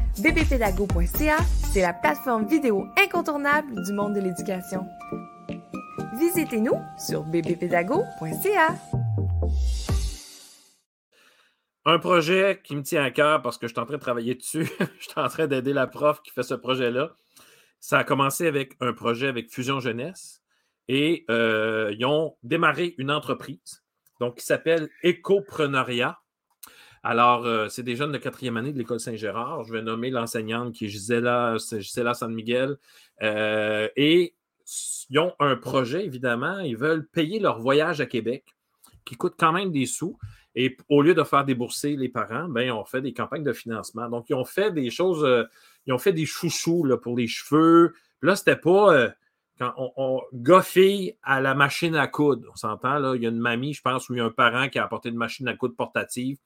bbpédago.ca, c'est la plateforme vidéo incontournable du monde de l'éducation. Visitez-nous sur bbpédago.ca. Un projet qui me tient à cœur parce que je suis en train de travailler dessus. je suis en train d'aider la prof qui fait ce projet-là. Ça a commencé avec un projet avec Fusion Jeunesse et euh, ils ont démarré une entreprise donc, qui s'appelle Écopreneuriat. Alors, euh, c'est des jeunes de quatrième année de l'École Saint-Gérard. Je vais nommer l'enseignante qui est Gisela, San Miguel. Euh, et ils ont un projet, évidemment. Ils veulent payer leur voyage à Québec, qui coûte quand même des sous. Et au lieu de faire débourser les parents, ben, on fait des campagnes de financement. Donc, ils ont fait des choses, euh, ils ont fait des chouchous là, pour les cheveux. Là, c'était pas quand on, on à la machine à coudre. On s'entend, là, il y a une mamie, je pense, ou il y a un parent qui a apporté une machine à coudre portative.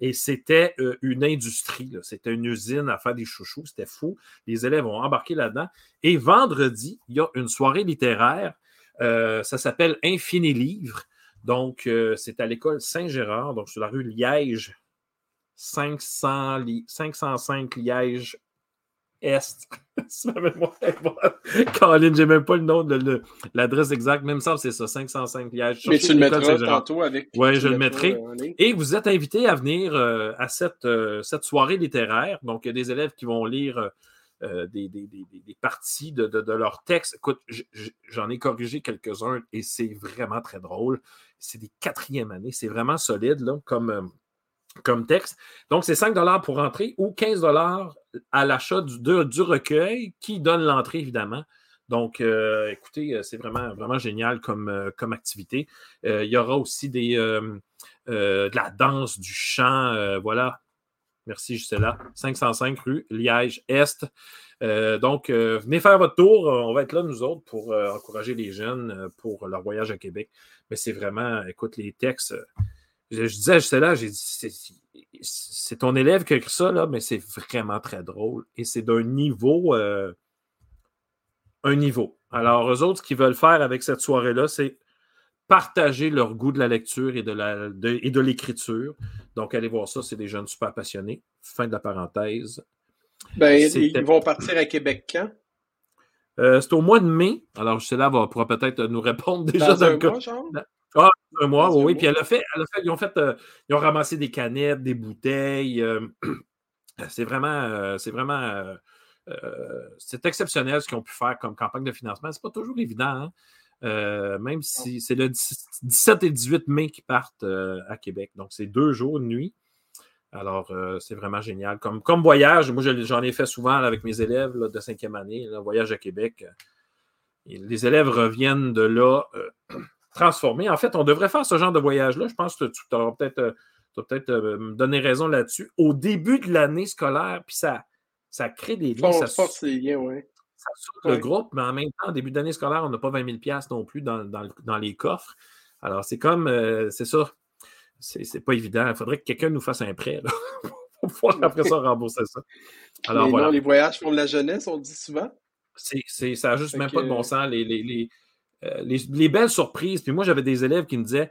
Et c'était euh, une industrie, c'était une usine à faire des chouchous, c'était fou. Les élèves ont embarqué là-dedans. Et vendredi, il y a une soirée littéraire, euh, ça s'appelle Infini Livre. Donc, euh, c'est à l'école Saint-Gérard, donc sur la rue Liège, 500, 505 Liège est. Caroline, j'ai même pas le nom de l'adresse exacte, même ça, c'est ça, 505 Liège. Mais tu le mettras tantôt avec. Oui, je le mettrai. Et vous êtes invité à venir euh, à cette, euh, cette soirée littéraire. Donc, il y a des élèves qui vont lire euh, des, des, des, des, parties de, de, de leur texte. Écoute, j'en ai corrigé quelques-uns et c'est vraiment très drôle. C'est des quatrièmes années, c'est vraiment solide là, comme comme texte. Donc, c'est 5 pour entrer ou 15 à l'achat du, recueil qui donne l'entrée, évidemment. Donc, euh, écoutez, euh, c'est vraiment, génial comme, euh, activité. il y aura aussi de la danse, du chant. voilà. Merci, là. 505 rue Liège-Est. donc, venez faire votre tour. On va être là, nous autres, pour encourager les jeunes pour leur voyage à Québec. Mais c'est vraiment, écoute, les textes je, disais à là, j'ai dit, c'est ton élève qui a écrit ça, là, mais c'est vraiment très drôle. Et c'est d'un niveau, euh, un niveau. Alors, eux autres, ce qu'ils veulent faire avec cette soirée-là, c'est partager leur goût de la lecture et de, la, et de l'écriture. Donc, allez voir ça, c'est des jeunes super passionnés. Fin de la parenthèse. Ben, ils vont partir à Québec quand? Euh, c'est au mois de mai. Alors, là va, pourra peut-être nous répondre déjà dans, dans le genre? Ah, un mois, oui. Puis elle a, fait, elle a fait, ils ont fait, euh, ils ont ramassé des canettes, des bouteilles. Euh, c'est vraiment, euh, c'est vraiment, c'est exceptionnel ce qu'ils ont pu faire comme campagne de financement. C'est pas toujours évident, hein. même si c'est le 17 et 18 mai qu'ils partent à Québec. Donc, c'est deux jours, de nuit. Alors, c'est vraiment génial. Comme, comme voyage, moi, j'en ai fait souvent avec mes élèves de cinquième année, voyage à Québec. les élèves reviennent de là transformé. En fait, on devrait faire ce genre de voyage-là. Je pense que tu auras peut-être euh, peut euh, me donner raison là-dessus. Au début de l'année scolaire, puis ça, ça crée des liens. ça, ça le groupe, mais en même temps, au début d'année scolaire, on n'a pas 20 000 non plus dans, dans, les coffres. Alors, c'est comme, euh, c'est ça, c'est pas évident. Il faudrait que quelqu'un nous fasse un prêt pour pouvoir après ça rembourser ça. Alors, voilà. les voyages font de la jeunesse, on le dit souvent. C'est, ça n'a juste même pas de bon sens. Les, les, les, belles surprises. Puis moi, j'avais des élèves qui me disaient,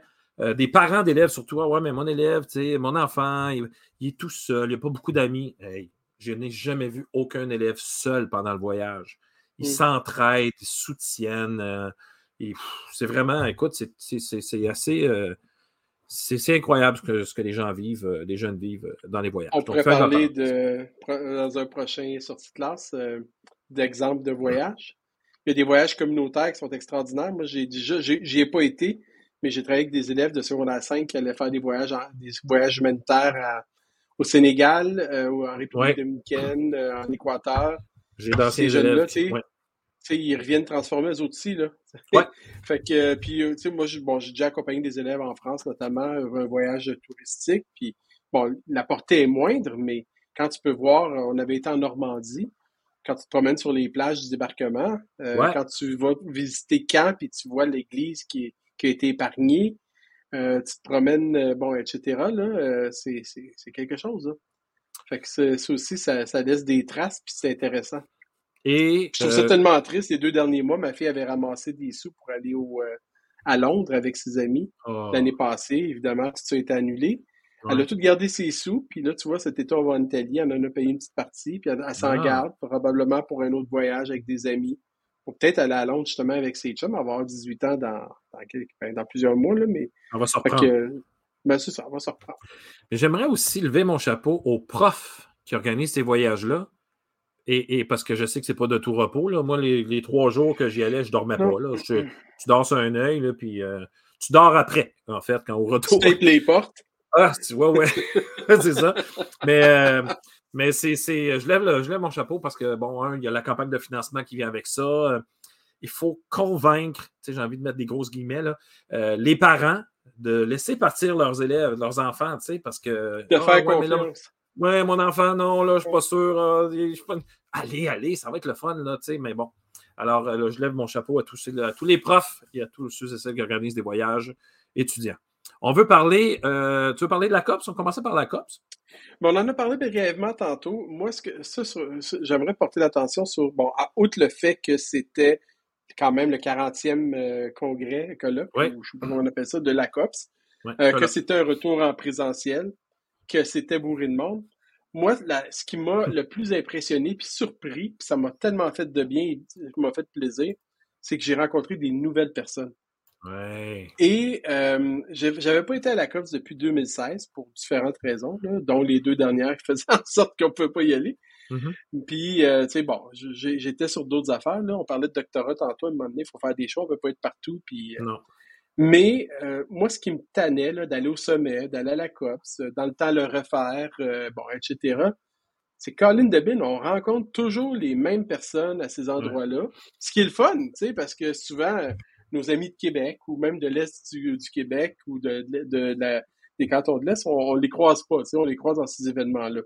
des parents d'élèves surtout, ah ouais, mais mon élève, mon enfant, il, est tout seul, il n'a pas beaucoup d'amis. je n'ai jamais vu aucun élève seul pendant le voyage. Ils mmh. s'entraident, ils soutiennent. c'est vraiment, écoute, c'est assez c'est incroyable ce que, ce que, les gens vivent, euh, les jeunes vivent euh, dans les voyages. On pourrait parler de, dans un prochain sortie de classe euh, d'exemples de voyages? Il y a des voyages communautaires qui sont extraordinaires. Moi, j'ai déjà, j'y ai pas été, mais j'ai travaillé avec des élèves de secondaire 5 qui allaient faire des voyages, des voyages humanitaires au Sénégal, ou en République dominicaine, en Équateur. J'ai dansé ces jeunes-là, ils reviennent transformer eux aussi, là. Ouais. fait que, puis, euh, tu sais, moi, bon, j'ai déjà accompagné des élèves en France, notamment, un voyage touristique, puis, bon, la portée est moindre, mais quand tu peux voir, on avait été en Normandie, quand tu te promènes sur les plages du débarquement, euh, quand tu vas visiter Camp, puis tu vois l'église qui, qui a été épargnée, euh, tu te promènes, bon, etc., là, c'est quelque chose, là. Fait que ça aussi, ça, ça laisse des traces, puis c'est intéressant. Et, je trouve ça euh, tellement triste. Les deux derniers mois, ma fille avait ramassé des sous pour aller au, euh, à Londres avec ses amis. Oh. L'année passée, évidemment, tout ça a été annulé. Elle a tout gardé ses sous, puis là, tu vois, cet été, on va en Italie, elle en a payé une petite partie, puis elle, s'en ah. garde, probablement pour un autre voyage avec des amis. Pour peut-être aller à Londres, justement, avec ses chums, avoir 18 ans dans, dans, ben, dans plusieurs mois, là, mais... On va se reprendre. ben, c'est ça, on va se reprendre. J'aimerais aussi lever mon chapeau aux profs qui organisent ces voyages-là, et, parce que je sais que c'est pas de tout repos. Là. Moi, les, trois jours que j'y allais, je dormais pas. Là. tu dors sur un œil, là, puis euh, tu dors après, en fait, quand au retour. Tu les portes. Ah, tu vois, ouais. c'est ça. Mais, euh, mais c'est, je, lève je lève mon chapeau parce que, bon, un, il y a la campagne de financement qui vient avec ça. Il faut convaincre, j'ai envie de mettre des grosses guillemets, là, euh, les parents de laisser partir leurs élèves, leurs enfants, parce que. De faire ah, confiance. Ouais, mon enfant, non, là, je suis pas sûr. Euh, allez, allez, ça va être le fun, là, tu sais, mais bon. Alors, euh, là, je lève mon chapeau à tous, à tous les profs et à tous ceux et celles qui organisent des voyages étudiants. On veut parler, euh, tu veux parler de la COPS? On commençait par la COPS. Bon, on en a parlé brièvement tantôt. Moi, ce que ça, j'aimerais porter l'attention sur, bon, à, outre le fait que c'était quand même le 40e congrès, colloque, ou, je sais pas comment on appelle ça, de la COPS, que c'était un retour en présentiel que c'était bourré de monde. Moi, ce qui m'a le plus impressionné puis surpris, puis ça m'a tellement fait de bien, m'a fait plaisir, c'est que j'ai rencontré des nouvelles personnes. Ouais. Et euh, j'avais pas été à la COPS depuis 2016 pour différentes raisons, dont les deux dernières qui faisaient en sorte qu'on ne pouvait pas y aller. Mm-hmm. Puis, euh, tu sais, bon, j'étais sur d'autres affaires. Là. On parlait de doctorat tantôt, à un moment donné, il faut faire des choix, on ne peut pas être partout. Puis, euh, non. Mais euh, moi, ce qui me tannait d'aller au sommet, d'aller à la COPS, dans le temps le refaire, euh, bon, etc., c'est Colin Debin, on rencontre toujours les mêmes personnes à ces endroits-là. Ce qui est le fun, tu sais, parce que souvent, nos amis de Québec ou même de l'Est du, Québec ou de, des cantons de l'Est, on, ne les croise pas, tu sais, on les croise dans ces événements-là.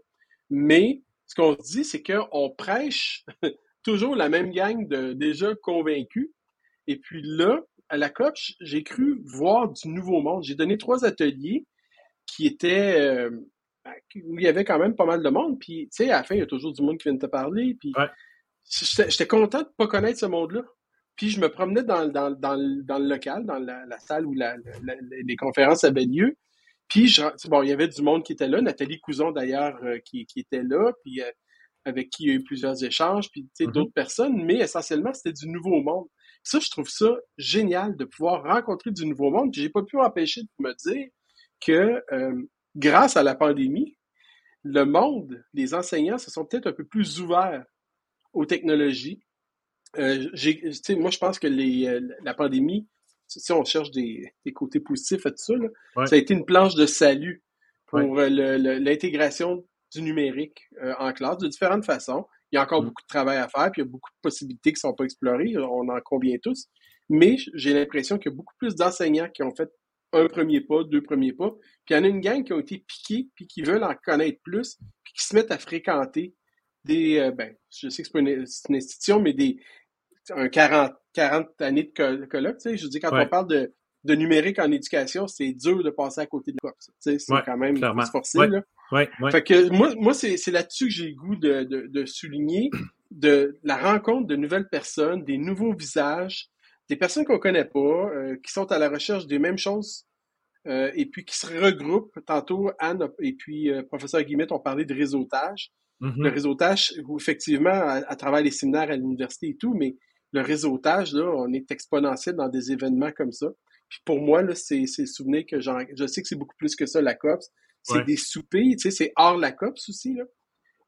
Mais ce qu'on se dit, c'est qu'on prêche toujours la même gang de déjà convaincus. Et puis là, à la COP, j'ai cru voir du nouveau monde. J'ai donné trois ateliers qui étaient euh, où il y avait quand même pas mal de monde. Puis, tu sais, à la fin, il y a toujours du monde qui vient de te parler. Puis, j'étais content de pas connaître ce monde-là. Puis, je me promenais dans, dans, dans, dans le local, dans la, salle où les conférences avaient lieu. Puis, je, bon, il y avait du monde qui était là. Nathalie Couson, d'ailleurs, euh, qui, qui, était là. Puis, euh, avec qui il y a eu plusieurs échanges. Puis, tu sais, mm-hmm. d'autres personnes. Mais essentiellement, c'était du nouveau monde. Ça, je trouve ça génial de pouvoir rencontrer du nouveau monde. J'ai pas pu m'empêcher de me dire que euh, grâce à la pandémie, le monde, les enseignants se sont peut-être un peu plus ouverts aux technologies. Euh, moi, je pense que les, euh, la pandémie, si on cherche des, côtés positifs à tout ça, ça a été une planche de salut pour l'intégration du numérique en classe de différentes façons. Il y a encore mm. beaucoup de travail à faire, puis il y a beaucoup de possibilités qui ne sont pas explorées. On en convient tous. Mais j'ai l'impression qu'il y a beaucoup plus d'enseignants qui ont fait un premier pas, deux premiers pas. Puis il y en a une gang qui ont été piqués, puis qui veulent en connaître plus, puis qui se mettent à fréquenter des, euh, ben, je sais que c'est pas une, institution, mais des, un 40, 40 années de colloque, tu sais, je dis, quand on parle de, de numérique en éducation, c'est dur de passer à côté de sais, c'est quand même forcé, là. Ouais, Fait que moi, moi c'est, là-dessus que j'ai le goût de, de, de, souligner de la rencontre de nouvelles personnes, des nouveaux visages, des personnes qu'on connaît pas, qui sont à la recherche des mêmes choses et puis qui se regroupent. Tantôt, Anne et puis professeur Guillemette ont parlé de réseautage. Mm-hmm. Le réseautage, effectivement, à, travers les séminaires à l'université et tout, mais le réseautage, là, on est exponentiel dans des événements comme ça. Puis pour moi, là, c'est, c'est souvenir que je sais que c'est beaucoup plus que ça, la COPS. C'est des soupers, tu sais, c'est hors la COPS aussi, là.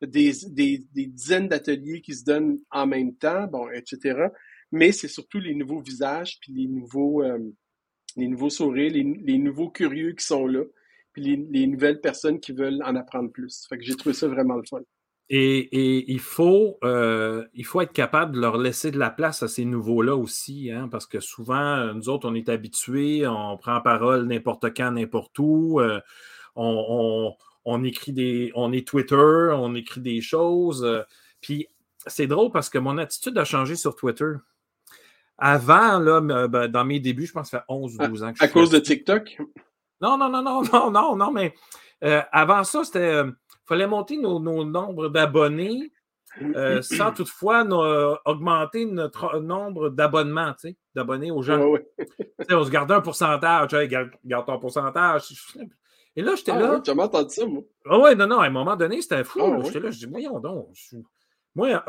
Des, des, des dizaines d'ateliers qui se donnent en même temps, bon, etc. Mais c'est surtout les nouveaux visages, puis les nouveaux, euh, les nouveaux sourires, les, les, nouveaux curieux qui sont là, puis les, les, nouvelles personnes qui veulent en apprendre plus. Fait que j'ai trouvé ça vraiment le fun. Et, il, faut, euh, il faut être capable de leur laisser de la place à ces nouveaux-là aussi, hein, parce que souvent, nous autres, on est habitués, on prend parole n'importe quand, n'importe où, euh, on, écrit des. On est Twitter, on écrit des choses. Euh, puis c'est drôle parce que mon attitude a changé sur Twitter. Avant, là, ben, dans mes débuts, je pense que ça fait 11 ou 12 ans que je À cause de TikTok? Non, non, non, non, non, non, non, mais avant ça, c'était fallait monter nos, nombres d'abonnés euh, sans toutefois augmenter notre nombre d'abonnements, d'abonnés aux gens. on se gardait un pourcentage, garde, garde, ton pourcentage. Et là, j'étais ah là. Tu entendu ça, moi? Ah ouais, non, non, à un moment donné, c'était fou. Ah j'étais là, je dis, voyons donc. Moi,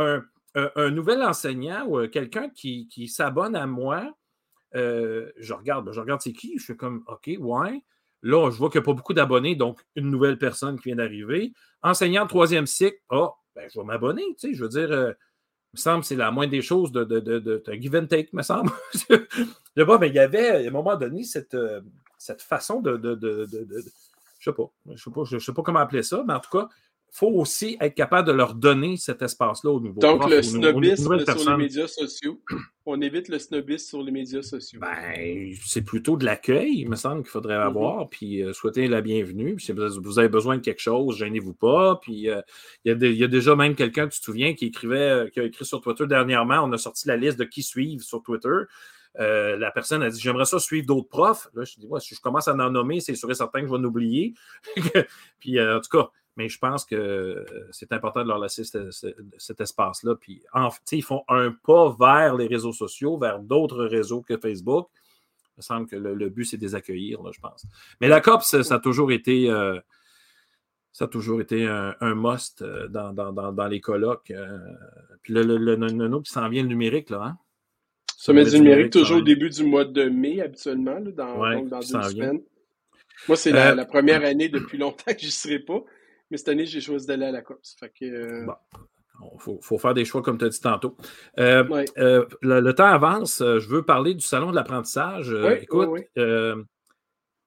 un, nouvel enseignant ou euh, quelqu'un qui, s'abonne à moi, euh, je regarde, je regarde c'est qui, je suis comme, OK, ouais. Là, je vois qu'il n'y a pas beaucoup d'abonnés, donc une nouvelle personne qui vient d'arriver. Enseignant troisième cycle, ah, ben, je vais m'abonner, tu sais, je veux dire, euh, il me semble que c'est la moindre des choses de, de, de, give and take, me semble. je mais il y avait, à un moment donné, cette, euh, cette façon de, je sais pas, je sais, sais, pas comment appeler ça, mais en tout cas, faut aussi être capable de leur donner cet espace-là au nouveau Donc, le snobisme sur les médias sociaux. On évite le snobisme sur les médias sociaux. Ben, c'est plutôt de l'accueil, il me semble qu'il faudrait mm-hmm. avoir, puis euh, souhaiter la bienvenue. si vous avez besoin de quelque chose, gênez-vous pas. Puis euh, il y, a déjà même quelqu'un, tu te souviens, qui écrivait, euh, qui a écrit sur Twitter dernièrement, on a sorti la liste de qui suivent sur Twitter. la personne a dit J'aimerais ça suivre d'autres profs. Là, je dis ouais, Si je commence à en nommer, c'est sûr et certain que je vais en oublier. puis, en tout cas, mais je pense que euh, c'est important de leur laisser cet, espace-là. Puis, en, ils font un pas vers les réseaux sociaux, vers d'autres réseaux que Facebook. Il me semble que le, but, c'est de les accueillir, je pense. Mais la COP, ça, a toujours été. Euh, ça a toujours été un, must euh, dans, les colloques. puis le, le, qui s'en vient, le numérique, là, hein? Sommet du numérique, toujours au début du mois de mai, habituellement, dans, dans deux semaines. Moi, c'est la, la, première année depuis longtemps que je n'y serai pas. Mais cette année, j'ai choisi d'aller à la course. Fait que, euh, Il faut, faire des choix, comme tu as dit tantôt. Euh, euh, le, temps avance. Je veux parler du salon de l'apprentissage. écoute,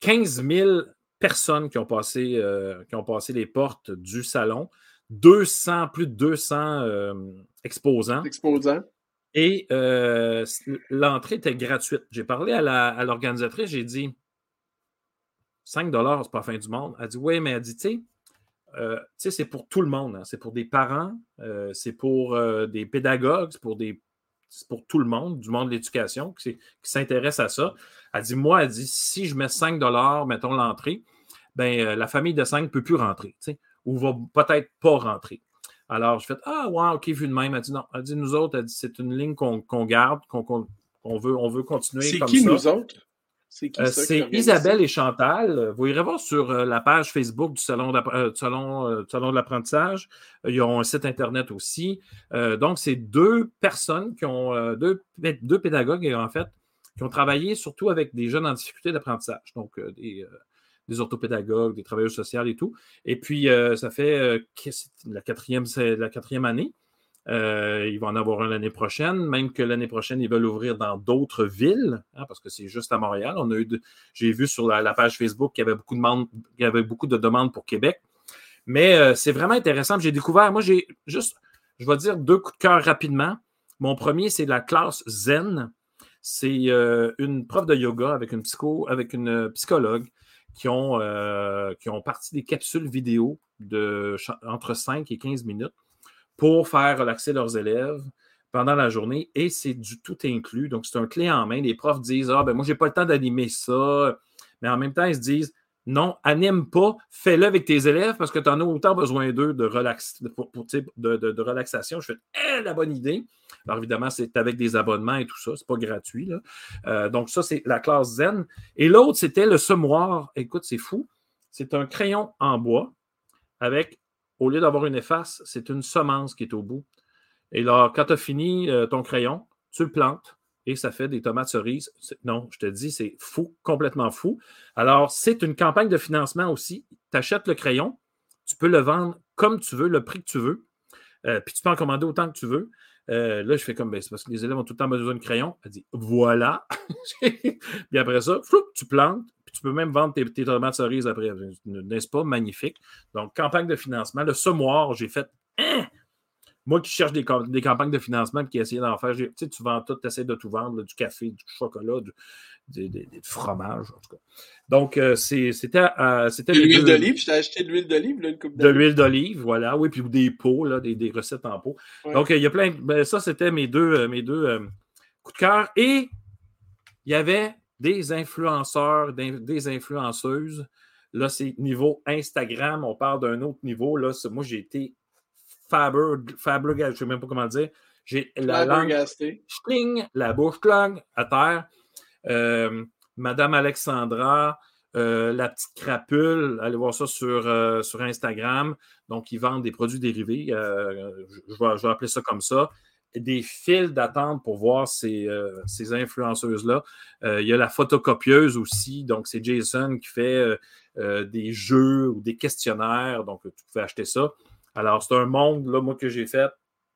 15 000 personnes qui ont, passé, qui ont passé les portes du salon. 200, plus de 200 exposants. Exposants. Et l'entrée était gratuite. J'ai parlé à l'organisatrice, j'ai dit 5 c'est pas la fin du monde. Elle dit Oui, mais elle dit, tu sais, euh, c'est pour tout le monde. Hein. C'est pour des parents, euh, c'est pour euh, des pédagogues, c'est pour, des, pour tout le monde, du monde de l'éducation qui, s'intéresse à ça. Elle dit Moi, elle dit si je mets 5 mettons l'entrée, ben, la famille de 5 ne peut plus rentrer, ou va peut-être pas rentrer. Alors, je fais Ah, ouais, OK, vu de même. Elle dit Non, elle dit Nous autres, elle dit c'est une ligne qu'on garde, qu'on veut, on veut continuer. C'est qui, nous autres? C'est euh, Isabelle et Chantal. Vous irez voir sur euh, la page Facebook du Salon de euh, l'apprentissage. Ils ont un site Internet aussi. donc, c'est deux personnes qui ont, deux, deux, pédagogues, en fait, qui ont travaillé surtout avec des jeunes en difficulté d'apprentissage. Donc, des, des, orthopédagogues, des travailleurs sociaux et tout. Et puis, ça fait la quatrième, la quatrième année. Euh, il va en avoir un l'année prochaine, même que l'année prochaine, ils veulent ouvrir dans d'autres villes, hein, parce que c'est juste à Montréal. On a eu J'ai vu sur la, page Facebook qu'il y avait beaucoup de demandes, y avait beaucoup de demandes pour Québec. Mais euh, c'est vraiment intéressant. J'ai découvert, moi, j'ai juste, je vais dire deux coups de cœur rapidement. Mon premier, c'est la classe Zen. C'est euh, une prof de yoga avec une psycho, avec une psychologue qui ont, qui ont parti des capsules vidéo de entre 5 et 15 minutes pour faire relaxer leurs élèves pendant la journée et c'est du tout inclus. Donc, c'est un clé en main. Les profs disent Ah, ben moi, j'ai pas le temps d'animer ça. Mais en même temps, ils se disent Non, anime pas, fais-le avec tes élèves parce que tu en as autant besoin d'eux de, relax, de, relaxation. Je fais Eh, la bonne idée. Alors évidemment, c'est avec des abonnements et tout ça, c'est pas gratuit. Là. donc ça, c'est la classe Zen. Et l'autre, c'était le semoir. Écoute, c'est fou. C'est un crayon en bois avec, au lieu d'avoir une efface, c'est une semence qui est au bout. Et là, quand tu as fini ton crayon, tu le plantes et ça fait des tomates cerises. Non, je te dis, c'est fou, complètement fou. Alors, c'est une campagne de financement aussi. Tu achètes le crayon, tu peux le vendre comme tu veux, le prix que tu veux, euh, puis tu peux en commander autant que tu veux. Euh, là, je fais comme, ben, c'est parce que les élèves ont tout le temps besoin de crayon. Elle dit, voilà. puis après ça, tu plantes, puis tu peux même vendre tes, tes tomates cerises après. N'est-ce pas? Magnifique? Donc, campagne de financement. Le semoir, j'ai fait, hein? Moi qui cherche des, campagnes de financement et qui essaye d'en faire, tu sais, tu vends tout, tu essaies de tout vendre, du café, du chocolat, du, fromage, en tout cas. Donc, euh, c'était. Euh, de l'huile d'olive, je t'ai acheté de l'huile d'olive, une coupe De l'huile d'olive, voilà, oui, puis des pots, là, des, recettes en pot. Donc, il y a plein. Ben, ça, c'était mes deux, euh, mes deux coups de cœur. Et il y avait des influenceurs, des influenceuses. Là, c'est niveau Instagram, on parle d'un autre niveau. Là, moi, j'ai été Faber, je ne sais même pas comment dire. J'ai la langue, la bouche longue à terre. Euh, Madame Alexandra, euh, la petite crapule, allez voir ça sur, euh, sur Instagram. Donc, ils vendent des produits dérivés. Je vais, appeler ça comme ça. Des fils d'attente pour voir ces, ces influenceuses-là. il y a la photocopieuse aussi. Donc, c'est Jason qui fait des jeux ou des questionnaires. Donc, tu pouvais acheter ça. Alors, c'est un monde, là, moi, que j'ai fait,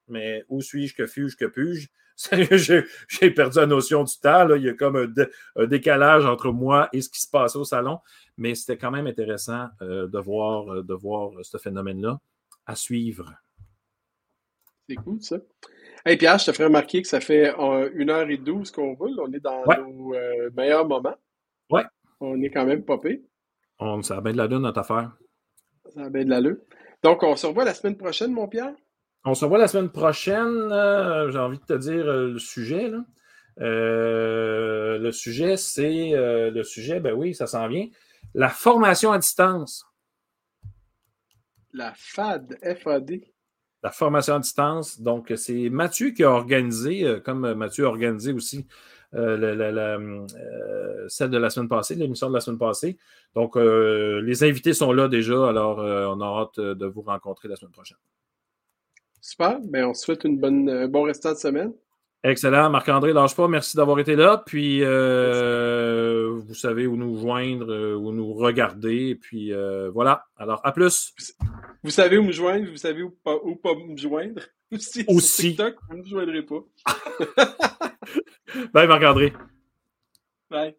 mais où suis-je, que fuis-je, que puis-je? j'ai perdu la notion du temps. Là. Il y a comme un, décalage entre moi et ce qui se passe au salon. Mais c'était quand même intéressant euh, de, voir, euh, de voir ce phénomène-là à suivre. C'est cool, ça. Hey Pierre, je te ferai remarquer que ça fait 1h12 qu'on roule. On est dans nos euh, meilleurs moments. Ouais. On est quand même popé. On, ça a bien de la lune, notre affaire. Ça a bien de la lune. Donc, on se revoit la semaine prochaine, mon Pierre? On se revoit la semaine prochaine. Euh, j'ai envie de te dire euh, le sujet. Euh, le sujet, c'est le sujet, ben oui, ça s'en vient. La formation à distance. La FAD, FAD. La formation à distance. Donc, c'est Mathieu qui a organisé, comme Mathieu a organisé aussi euh, euh, celle de la semaine passée, l'émission de la semaine passée. Donc, euh, les invités sont là déjà, alors on a hâte de vous rencontrer la semaine prochaine. Super. Bien, on souhaite une bonne, un bon restant de semaine. Excellent. Marc-André, lâche pas. Merci d'avoir été là. Puis, euh, vous savez où nous joindre, euh, où nous regarder. Et puis, euh, voilà. Alors, à plus. Vous savez où me joindre. Vous savez où pas, où pas me joindre? Aussi. Aussi. Sur TikTok, vous ne me joindrez pas. Bye, Marc-André. Bye.